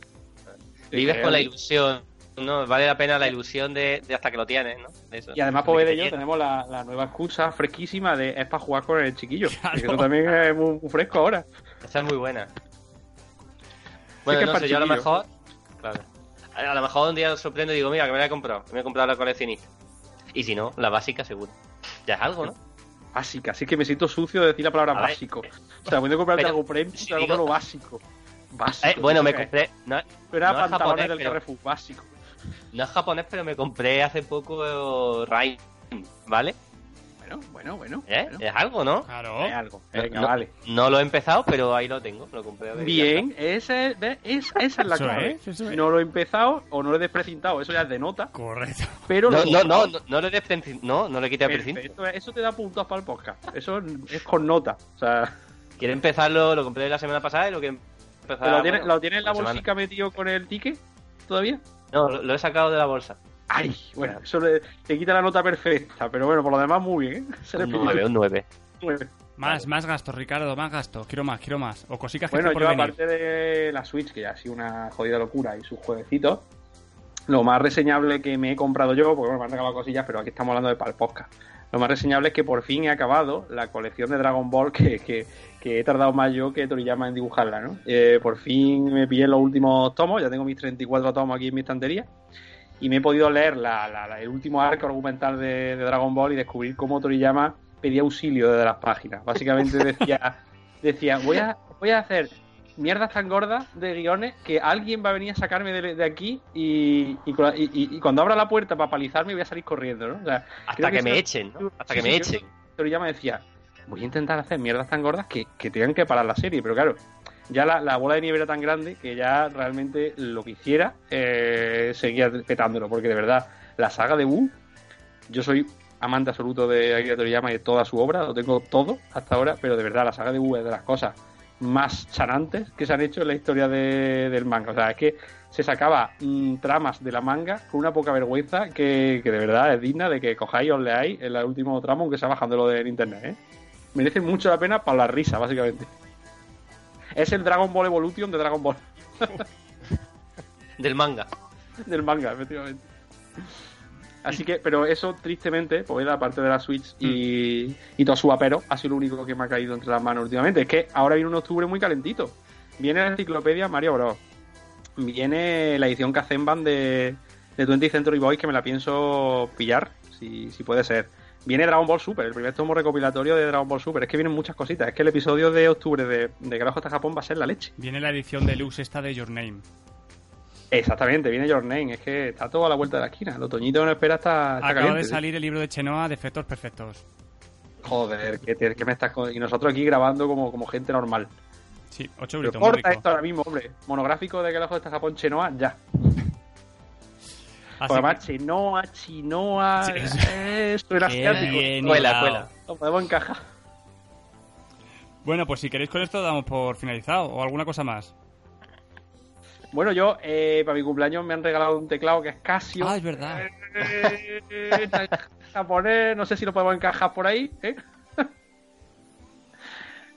Vives con la ilusión, ¿no? Vale la pena la ilusión de, de hasta que lo tienes, ¿no? De eso. Y además, De ver te ello, llena. tenemos la, la nueva excusa fresquísima de es para jugar con el chiquillo. Claro. Que eso también es muy, muy fresco ahora. Esa es muy buena. Bueno, que es no sé, yo a lo mejor... Claro. A lo mejor un día os sorprendo y digo, mira, que me la he comprado. que Me he comprado la coleccionista. Y si no, la básica seguro. Ya es algo, ¿no? Básica, así que me siento sucio de decir la palabra A ver. básico. O sea, voy a comprarte Pero, algo premium, si te voy a digo- básico. Básico. Eh, bueno, me compré... No, era no es pantalones japonés, del pero- Carrefour, básico. no es japonés, pero me compré hace poco Rain, ¿vale? Bueno, bueno, bueno. ¿Eh? bueno. Es algo, ¿no? Claro. Es algo. No- Venga, no- vale. No lo he empezado, pero ahí lo tengo. Lo compré. de- Bien, ese, es- ¿ves? esa, esa es la Eso clave. es, eso es. No lo he empezado o no lo he desprecintado, eso ya es de nota. Correcto. Pero No, lo- no, no, no, no le despreci- no, no le quité el precinto. Eso te da puntos para el podcast. Eso es con nota. O sea, Quiero empezarlo, lo compré la semana pasada y lo que empezar. ¿pero ¿lo tienes, bueno, ¿lo tienes en la la semana. bolsica metido con el ticket todavía? No, lo, lo he sacado de la bolsa. Ay, bueno, eso le, te quita la nota perfecta, pero bueno, por lo demás muy bien, ¿eh? Se le Un pide 9, un 9. nueve. Más, más gasto, Ricardo, más gasto. Quiero más, quiero más. O cositas que Bueno, yo por venir. aparte de la Switch, que ya ha sido una jodida locura, y sus jueguecitos, lo más reseñable que me he comprado yo, porque bueno, me han regalado cosillas, pero aquí estamos hablando de para el podcast. Lo más reseñable es que por fin he acabado la colección de Dragon Ball que, que, que he tardado más yo que Toriyama en dibujarla, ¿no? Eh, por fin me pillé los últimos tomos, ya tengo mis 34 tomos aquí en mi estantería, y me he podido leer la- la- la- el último arco argumental de, de Dragon Ball y descubrir cómo Toriyama pedía auxilio desde las páginas. Básicamente decía, decía voy a, voy a hacer mierdas tan gordas de guiones que alguien va a venir a sacarme de, de aquí y, y, cuando abra la puerta para palizarme voy a salir corriendo, ¿no? O sea, Hasta que, que me echen, ¿no? Hasta que me echen. Toriyama decía, voy a intentar hacer mierdas tan gordas que, que tengan que parar la serie, pero claro, ya la, la bola de nieve era tan grande que ya realmente lo que hiciera eh, seguía petándolo, porque de verdad, la saga de Wu, yo soy amante absoluto de Akira Toriyama y de toda su obra, lo tengo todo hasta ahora, pero de verdad, la saga de Wu es de las cosas más chanantes que se han hecho en la historia de- del manga. O sea, es que se sacaba mm, tramas de la manga con una poca vergüenza que, que de verdad es digna de que cojáis os leáis el último tramo, aunque sea bajándolo de internet. ¿eh? Merece mucho la pena para la risa, básicamente. Es el Dragon Ball Evolution de Dragon Ball, Del manga. del manga, efectivamente. Así que, pero eso tristemente, pues aparte de la Switch y, y todo su apero, ha sido lo único que me ha caído entre las manos últimamente. Es que ahora viene un octubre muy calentito. Viene la enciclopedia Mario Bros. Viene la edición Kazemban de, de 20 Century Boys que me la pienso pillar, si, si puede ser. Viene Dragon Ball Super, el primer tomo recopilatorio de Dragon Ball Super. Es que vienen muchas cositas. Es que el episodio de octubre de, de Garajo hasta Japón va a ser la leche. Viene la edición deluxe esta de Your Name. Exactamente, viene Your Name. Es que está todo a la vuelta de la esquina. El otoñito no espera está, está Acaba caliente, de salir el libro de Chenoa, Defectos Perfectos. Joder, que, que me estás con- Y nosotros aquí grabando como, como gente normal. Sí, 8 Pero euritos, muy corta rico. esto ahora mismo, hombre. Monográfico de Garajo hasta Japón Chenoa, ya. Además, que- Chenoa, Chinoa. Sí, Esto era asiático. Cuela, cuela. Lo podemos encajar. Bueno, pues si queréis con esto damos por finalizado. ¿O alguna cosa más? Bueno, yo, eh, para mi cumpleaños me han regalado un teclado que es Casio. Ah, es verdad. Eh, japonés, no sé si lo podemos encajar por ahí. ¿eh?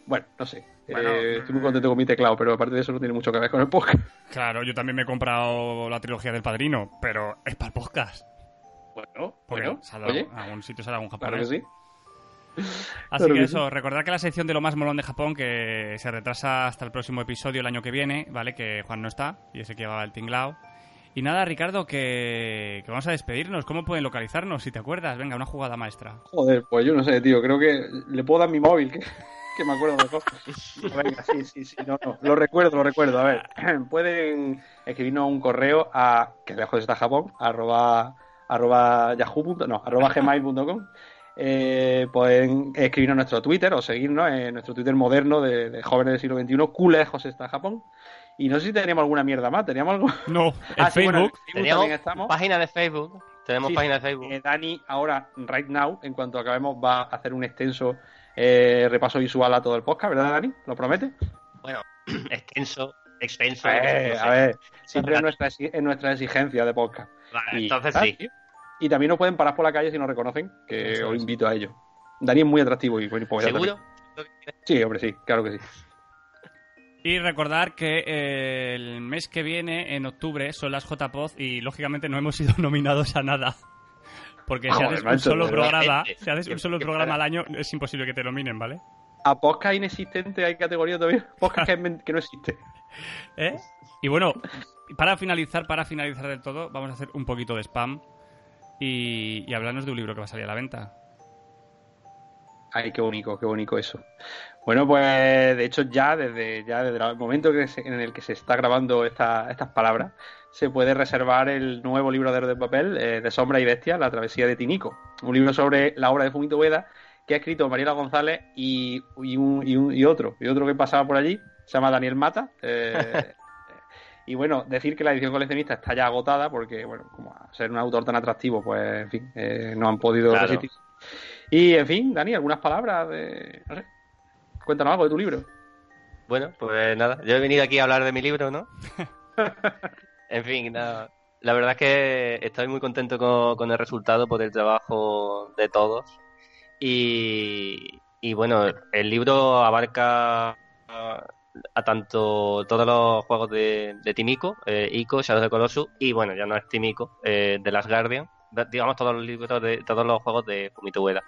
bueno, no sé. Bueno. Eh, estoy muy contento con mi teclado, pero aparte de eso no tiene mucho que ver con el podcast. Claro, yo también me he comprado la trilogía del padrino, pero es para el podcast. Bueno, Porque bueno, se ha dado- oye, a algún sitio será algún claro japonés. que sí. Así Claro que que eso, recordad que la sección de lo más molón de Japón, que se retrasa hasta el próximo episodio el año que viene, ¿vale? Que Juan no está, y ese que llevaba el tinglao. Y nada, Ricardo, que, que vamos a despedirnos. ¿Cómo pueden localizarnos, si te acuerdas? Venga, una jugada maestra. Joder, pues yo no sé, tío. Creo que le puedo dar mi móvil, que, que me acuerdo mejor. Venga, sí, sí, sí, no, no. Lo recuerdo, lo recuerdo. A ver, pueden escribirnos un correo a que lejos está Japón, arroba, arroba yahoo. punto- No, arroba gmail.com. Eh, pueden escribirnos en nuestro Twitter o seguirnos en nuestro Twitter moderno de, de jóvenes del siglo XXI, Culejos está Japón. Y no sé si teníamos alguna mierda más, teníamos algo. No, en Ah, sí, bueno, en Facebook. Estamos. página de Facebook. Tenemos Sí, página de. Facebook. Eh, Dani, ahora, right now, en cuanto acabemos, va a hacer un extenso eh, repaso visual a todo el podcast, ¿verdad, Dani? ¿Lo promete? Bueno, extenso, extenso. Eh, no sé. a ver, siempre es nuestra, es nuestra exigencia de podcast. Vale, Y- entonces sí. Y también nos pueden parar por la calle si nos reconocen, que Eso os invito a ello. Dani es muy atractivo y bueno, ya ¿Seguro? Sí, hombre, sí, claro que sí. Y recordar que eh, el mes que viene, en octubre, son las JPOD y lógicamente no hemos sido nominados a nada. Porque si Joder, haces un solo programa, si haces un que- solo programa al año, es imposible que te nominen, ¿vale? A podcast inexistente hay categoría todavía. Podcast que, no existe. ¿Eh? Y bueno, para finalizar, para finalizar del todo, vamos a hacer un poquito de spam y, y hablarnos de un libro que va a salir a la venta. Ay, qué bonito, qué bonito eso. Bueno, pues de hecho ya desde ya desde el momento que se- en el que se está grabando esta- estas palabras, se puede reservar el nuevo libro de Oro de papel eh, de Sombra y Bestia, La travesía de Tinico, un libro sobre la obra de Fumito Ueda que ha escrito Mariela González y, y, un- y un- y otro, y otro que pasaba por allí, se llama Daniel Mata. eh, y bueno, decir que la edición coleccionista está ya agotada porque, bueno, como a ser un autor tan atractivo, pues en fin, eh, no han podido Claro. resistir. Y en fin, Dani, algunas palabras de. No sé. Cuéntanos algo de tu libro. Bueno, pues nada, yo he venido aquí a hablar de mi libro, ¿no? en fin, nada. La verdad es que estoy muy contento con, el resultado por el trabajo de todos. Y, bueno, el libro abarca a, tanto todos los juegos de, de Timico, eh, Ico, Shadow the Colossus, y bueno, ya no es Timico, eh, de las Guardian, digamos todos los libros de todos los juegos de Fumito Ueda.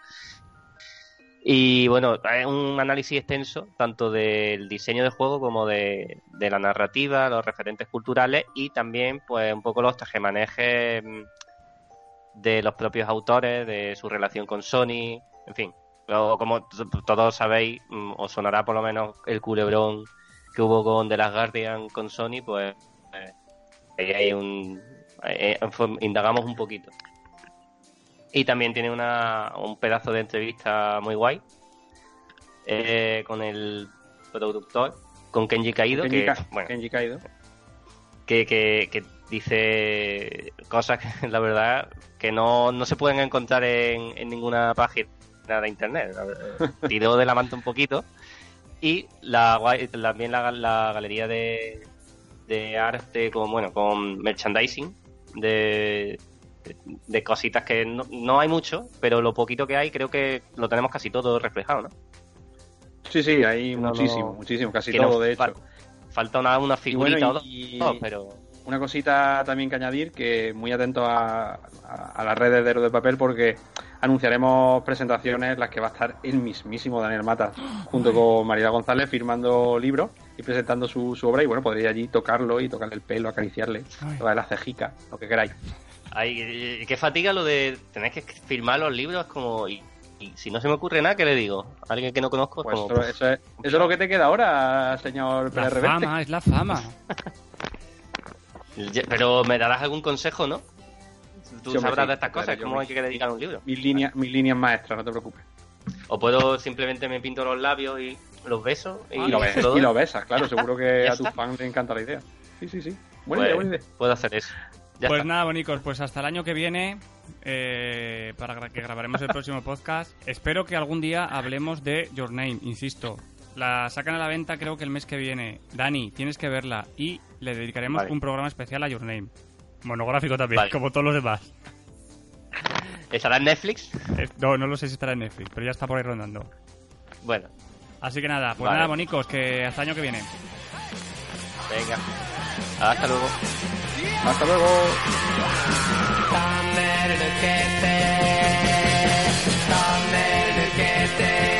Y bueno, es un análisis extenso tanto del diseño de juego como de, de la narrativa, los referentes culturales y también pues un poco los tejemanejes mm, de los propios autores, de su relación con Sony, en fin. Luego, como todos sabéis, mm, os sonará por lo menos el culebrón que hubo con The Last Guardian con Sony, pues eh, ahí hay un... eh, eh, indagamos un poquito. Y también tiene una, un pedazo de entrevista muy guay eh, con el productor, con Kenji Kaido, Kenji, que, Ka- bueno, Kenji Kaido. que, que- que dice cosas que la verdad que no, no se pueden encontrar en, en ninguna página de internet. Tiró de la manta un poquito. Y la, guay- también la, la galería de, de arte con, bueno, con merchandising de, de cositas que no, no hay mucho, pero lo poquito que hay creo que lo tenemos casi todo reflejado, ¿no? Sí, sí, hay No, muchísimo, no. muchísimo, casi todo, de hecho. fal- Falta una, una Y bueno, figurita o dos, y- dos, pero una cosita también que añadir, que muy atento a, a, a las redes de Héroes de Papel porque anunciaremos presentaciones en las que va a estar el mismísimo Daniel Mata junto con María González firmando libros y presentando su, su obra y bueno, podréis allí tocarlo y tocarle el pelo, acariciarle, tocarle la cejica, lo que queráis. Ay, qué fatiga lo de tener que firmar los libros, como. Y, y si no se me ocurre nada, ¿qué le digo? A alguien que no conozco, Pues como. eso, eso es, eso es lo que te queda ahora, señor La Pérez Reverte. fama, es la fama. Pero me darás algún consejo, ¿no? Tú Sí, sabrás sí, de estas claro, cosas, cómo me- hay que dedicar un libro. Mis líneas, mis líneas maestras, no te preocupes. O puedo simplemente me pinto los labios y los besos y, Y lo, ves, todo. y lo besas, claro, seguro que a tus fans les encanta la idea. Sí, sí, sí. Buena Pues, idea, buena idea. Puedo hacer eso. Ya pues está. nada, bonicos, pues hasta el año que viene, eh, para que grabaremos el próximo podcast. Espero que algún día hablemos de Your Name, insisto. La sacan a la venta creo que el mes que viene. Dani, tienes que verla y le dedicaremos Vale. un programa especial a Your Name. Monográfico también, Vale. como todos los demás. ¿Estará en Netflix? Eh, no, no lo sé si estará en Netflix, pero ya está por ahí rondando. Bueno, Así que nada, pues Vale. nada, bonicos, que hasta el año que viene. venga. Hasta luego. Hasta luego. Tan verde que te, tan verde que te.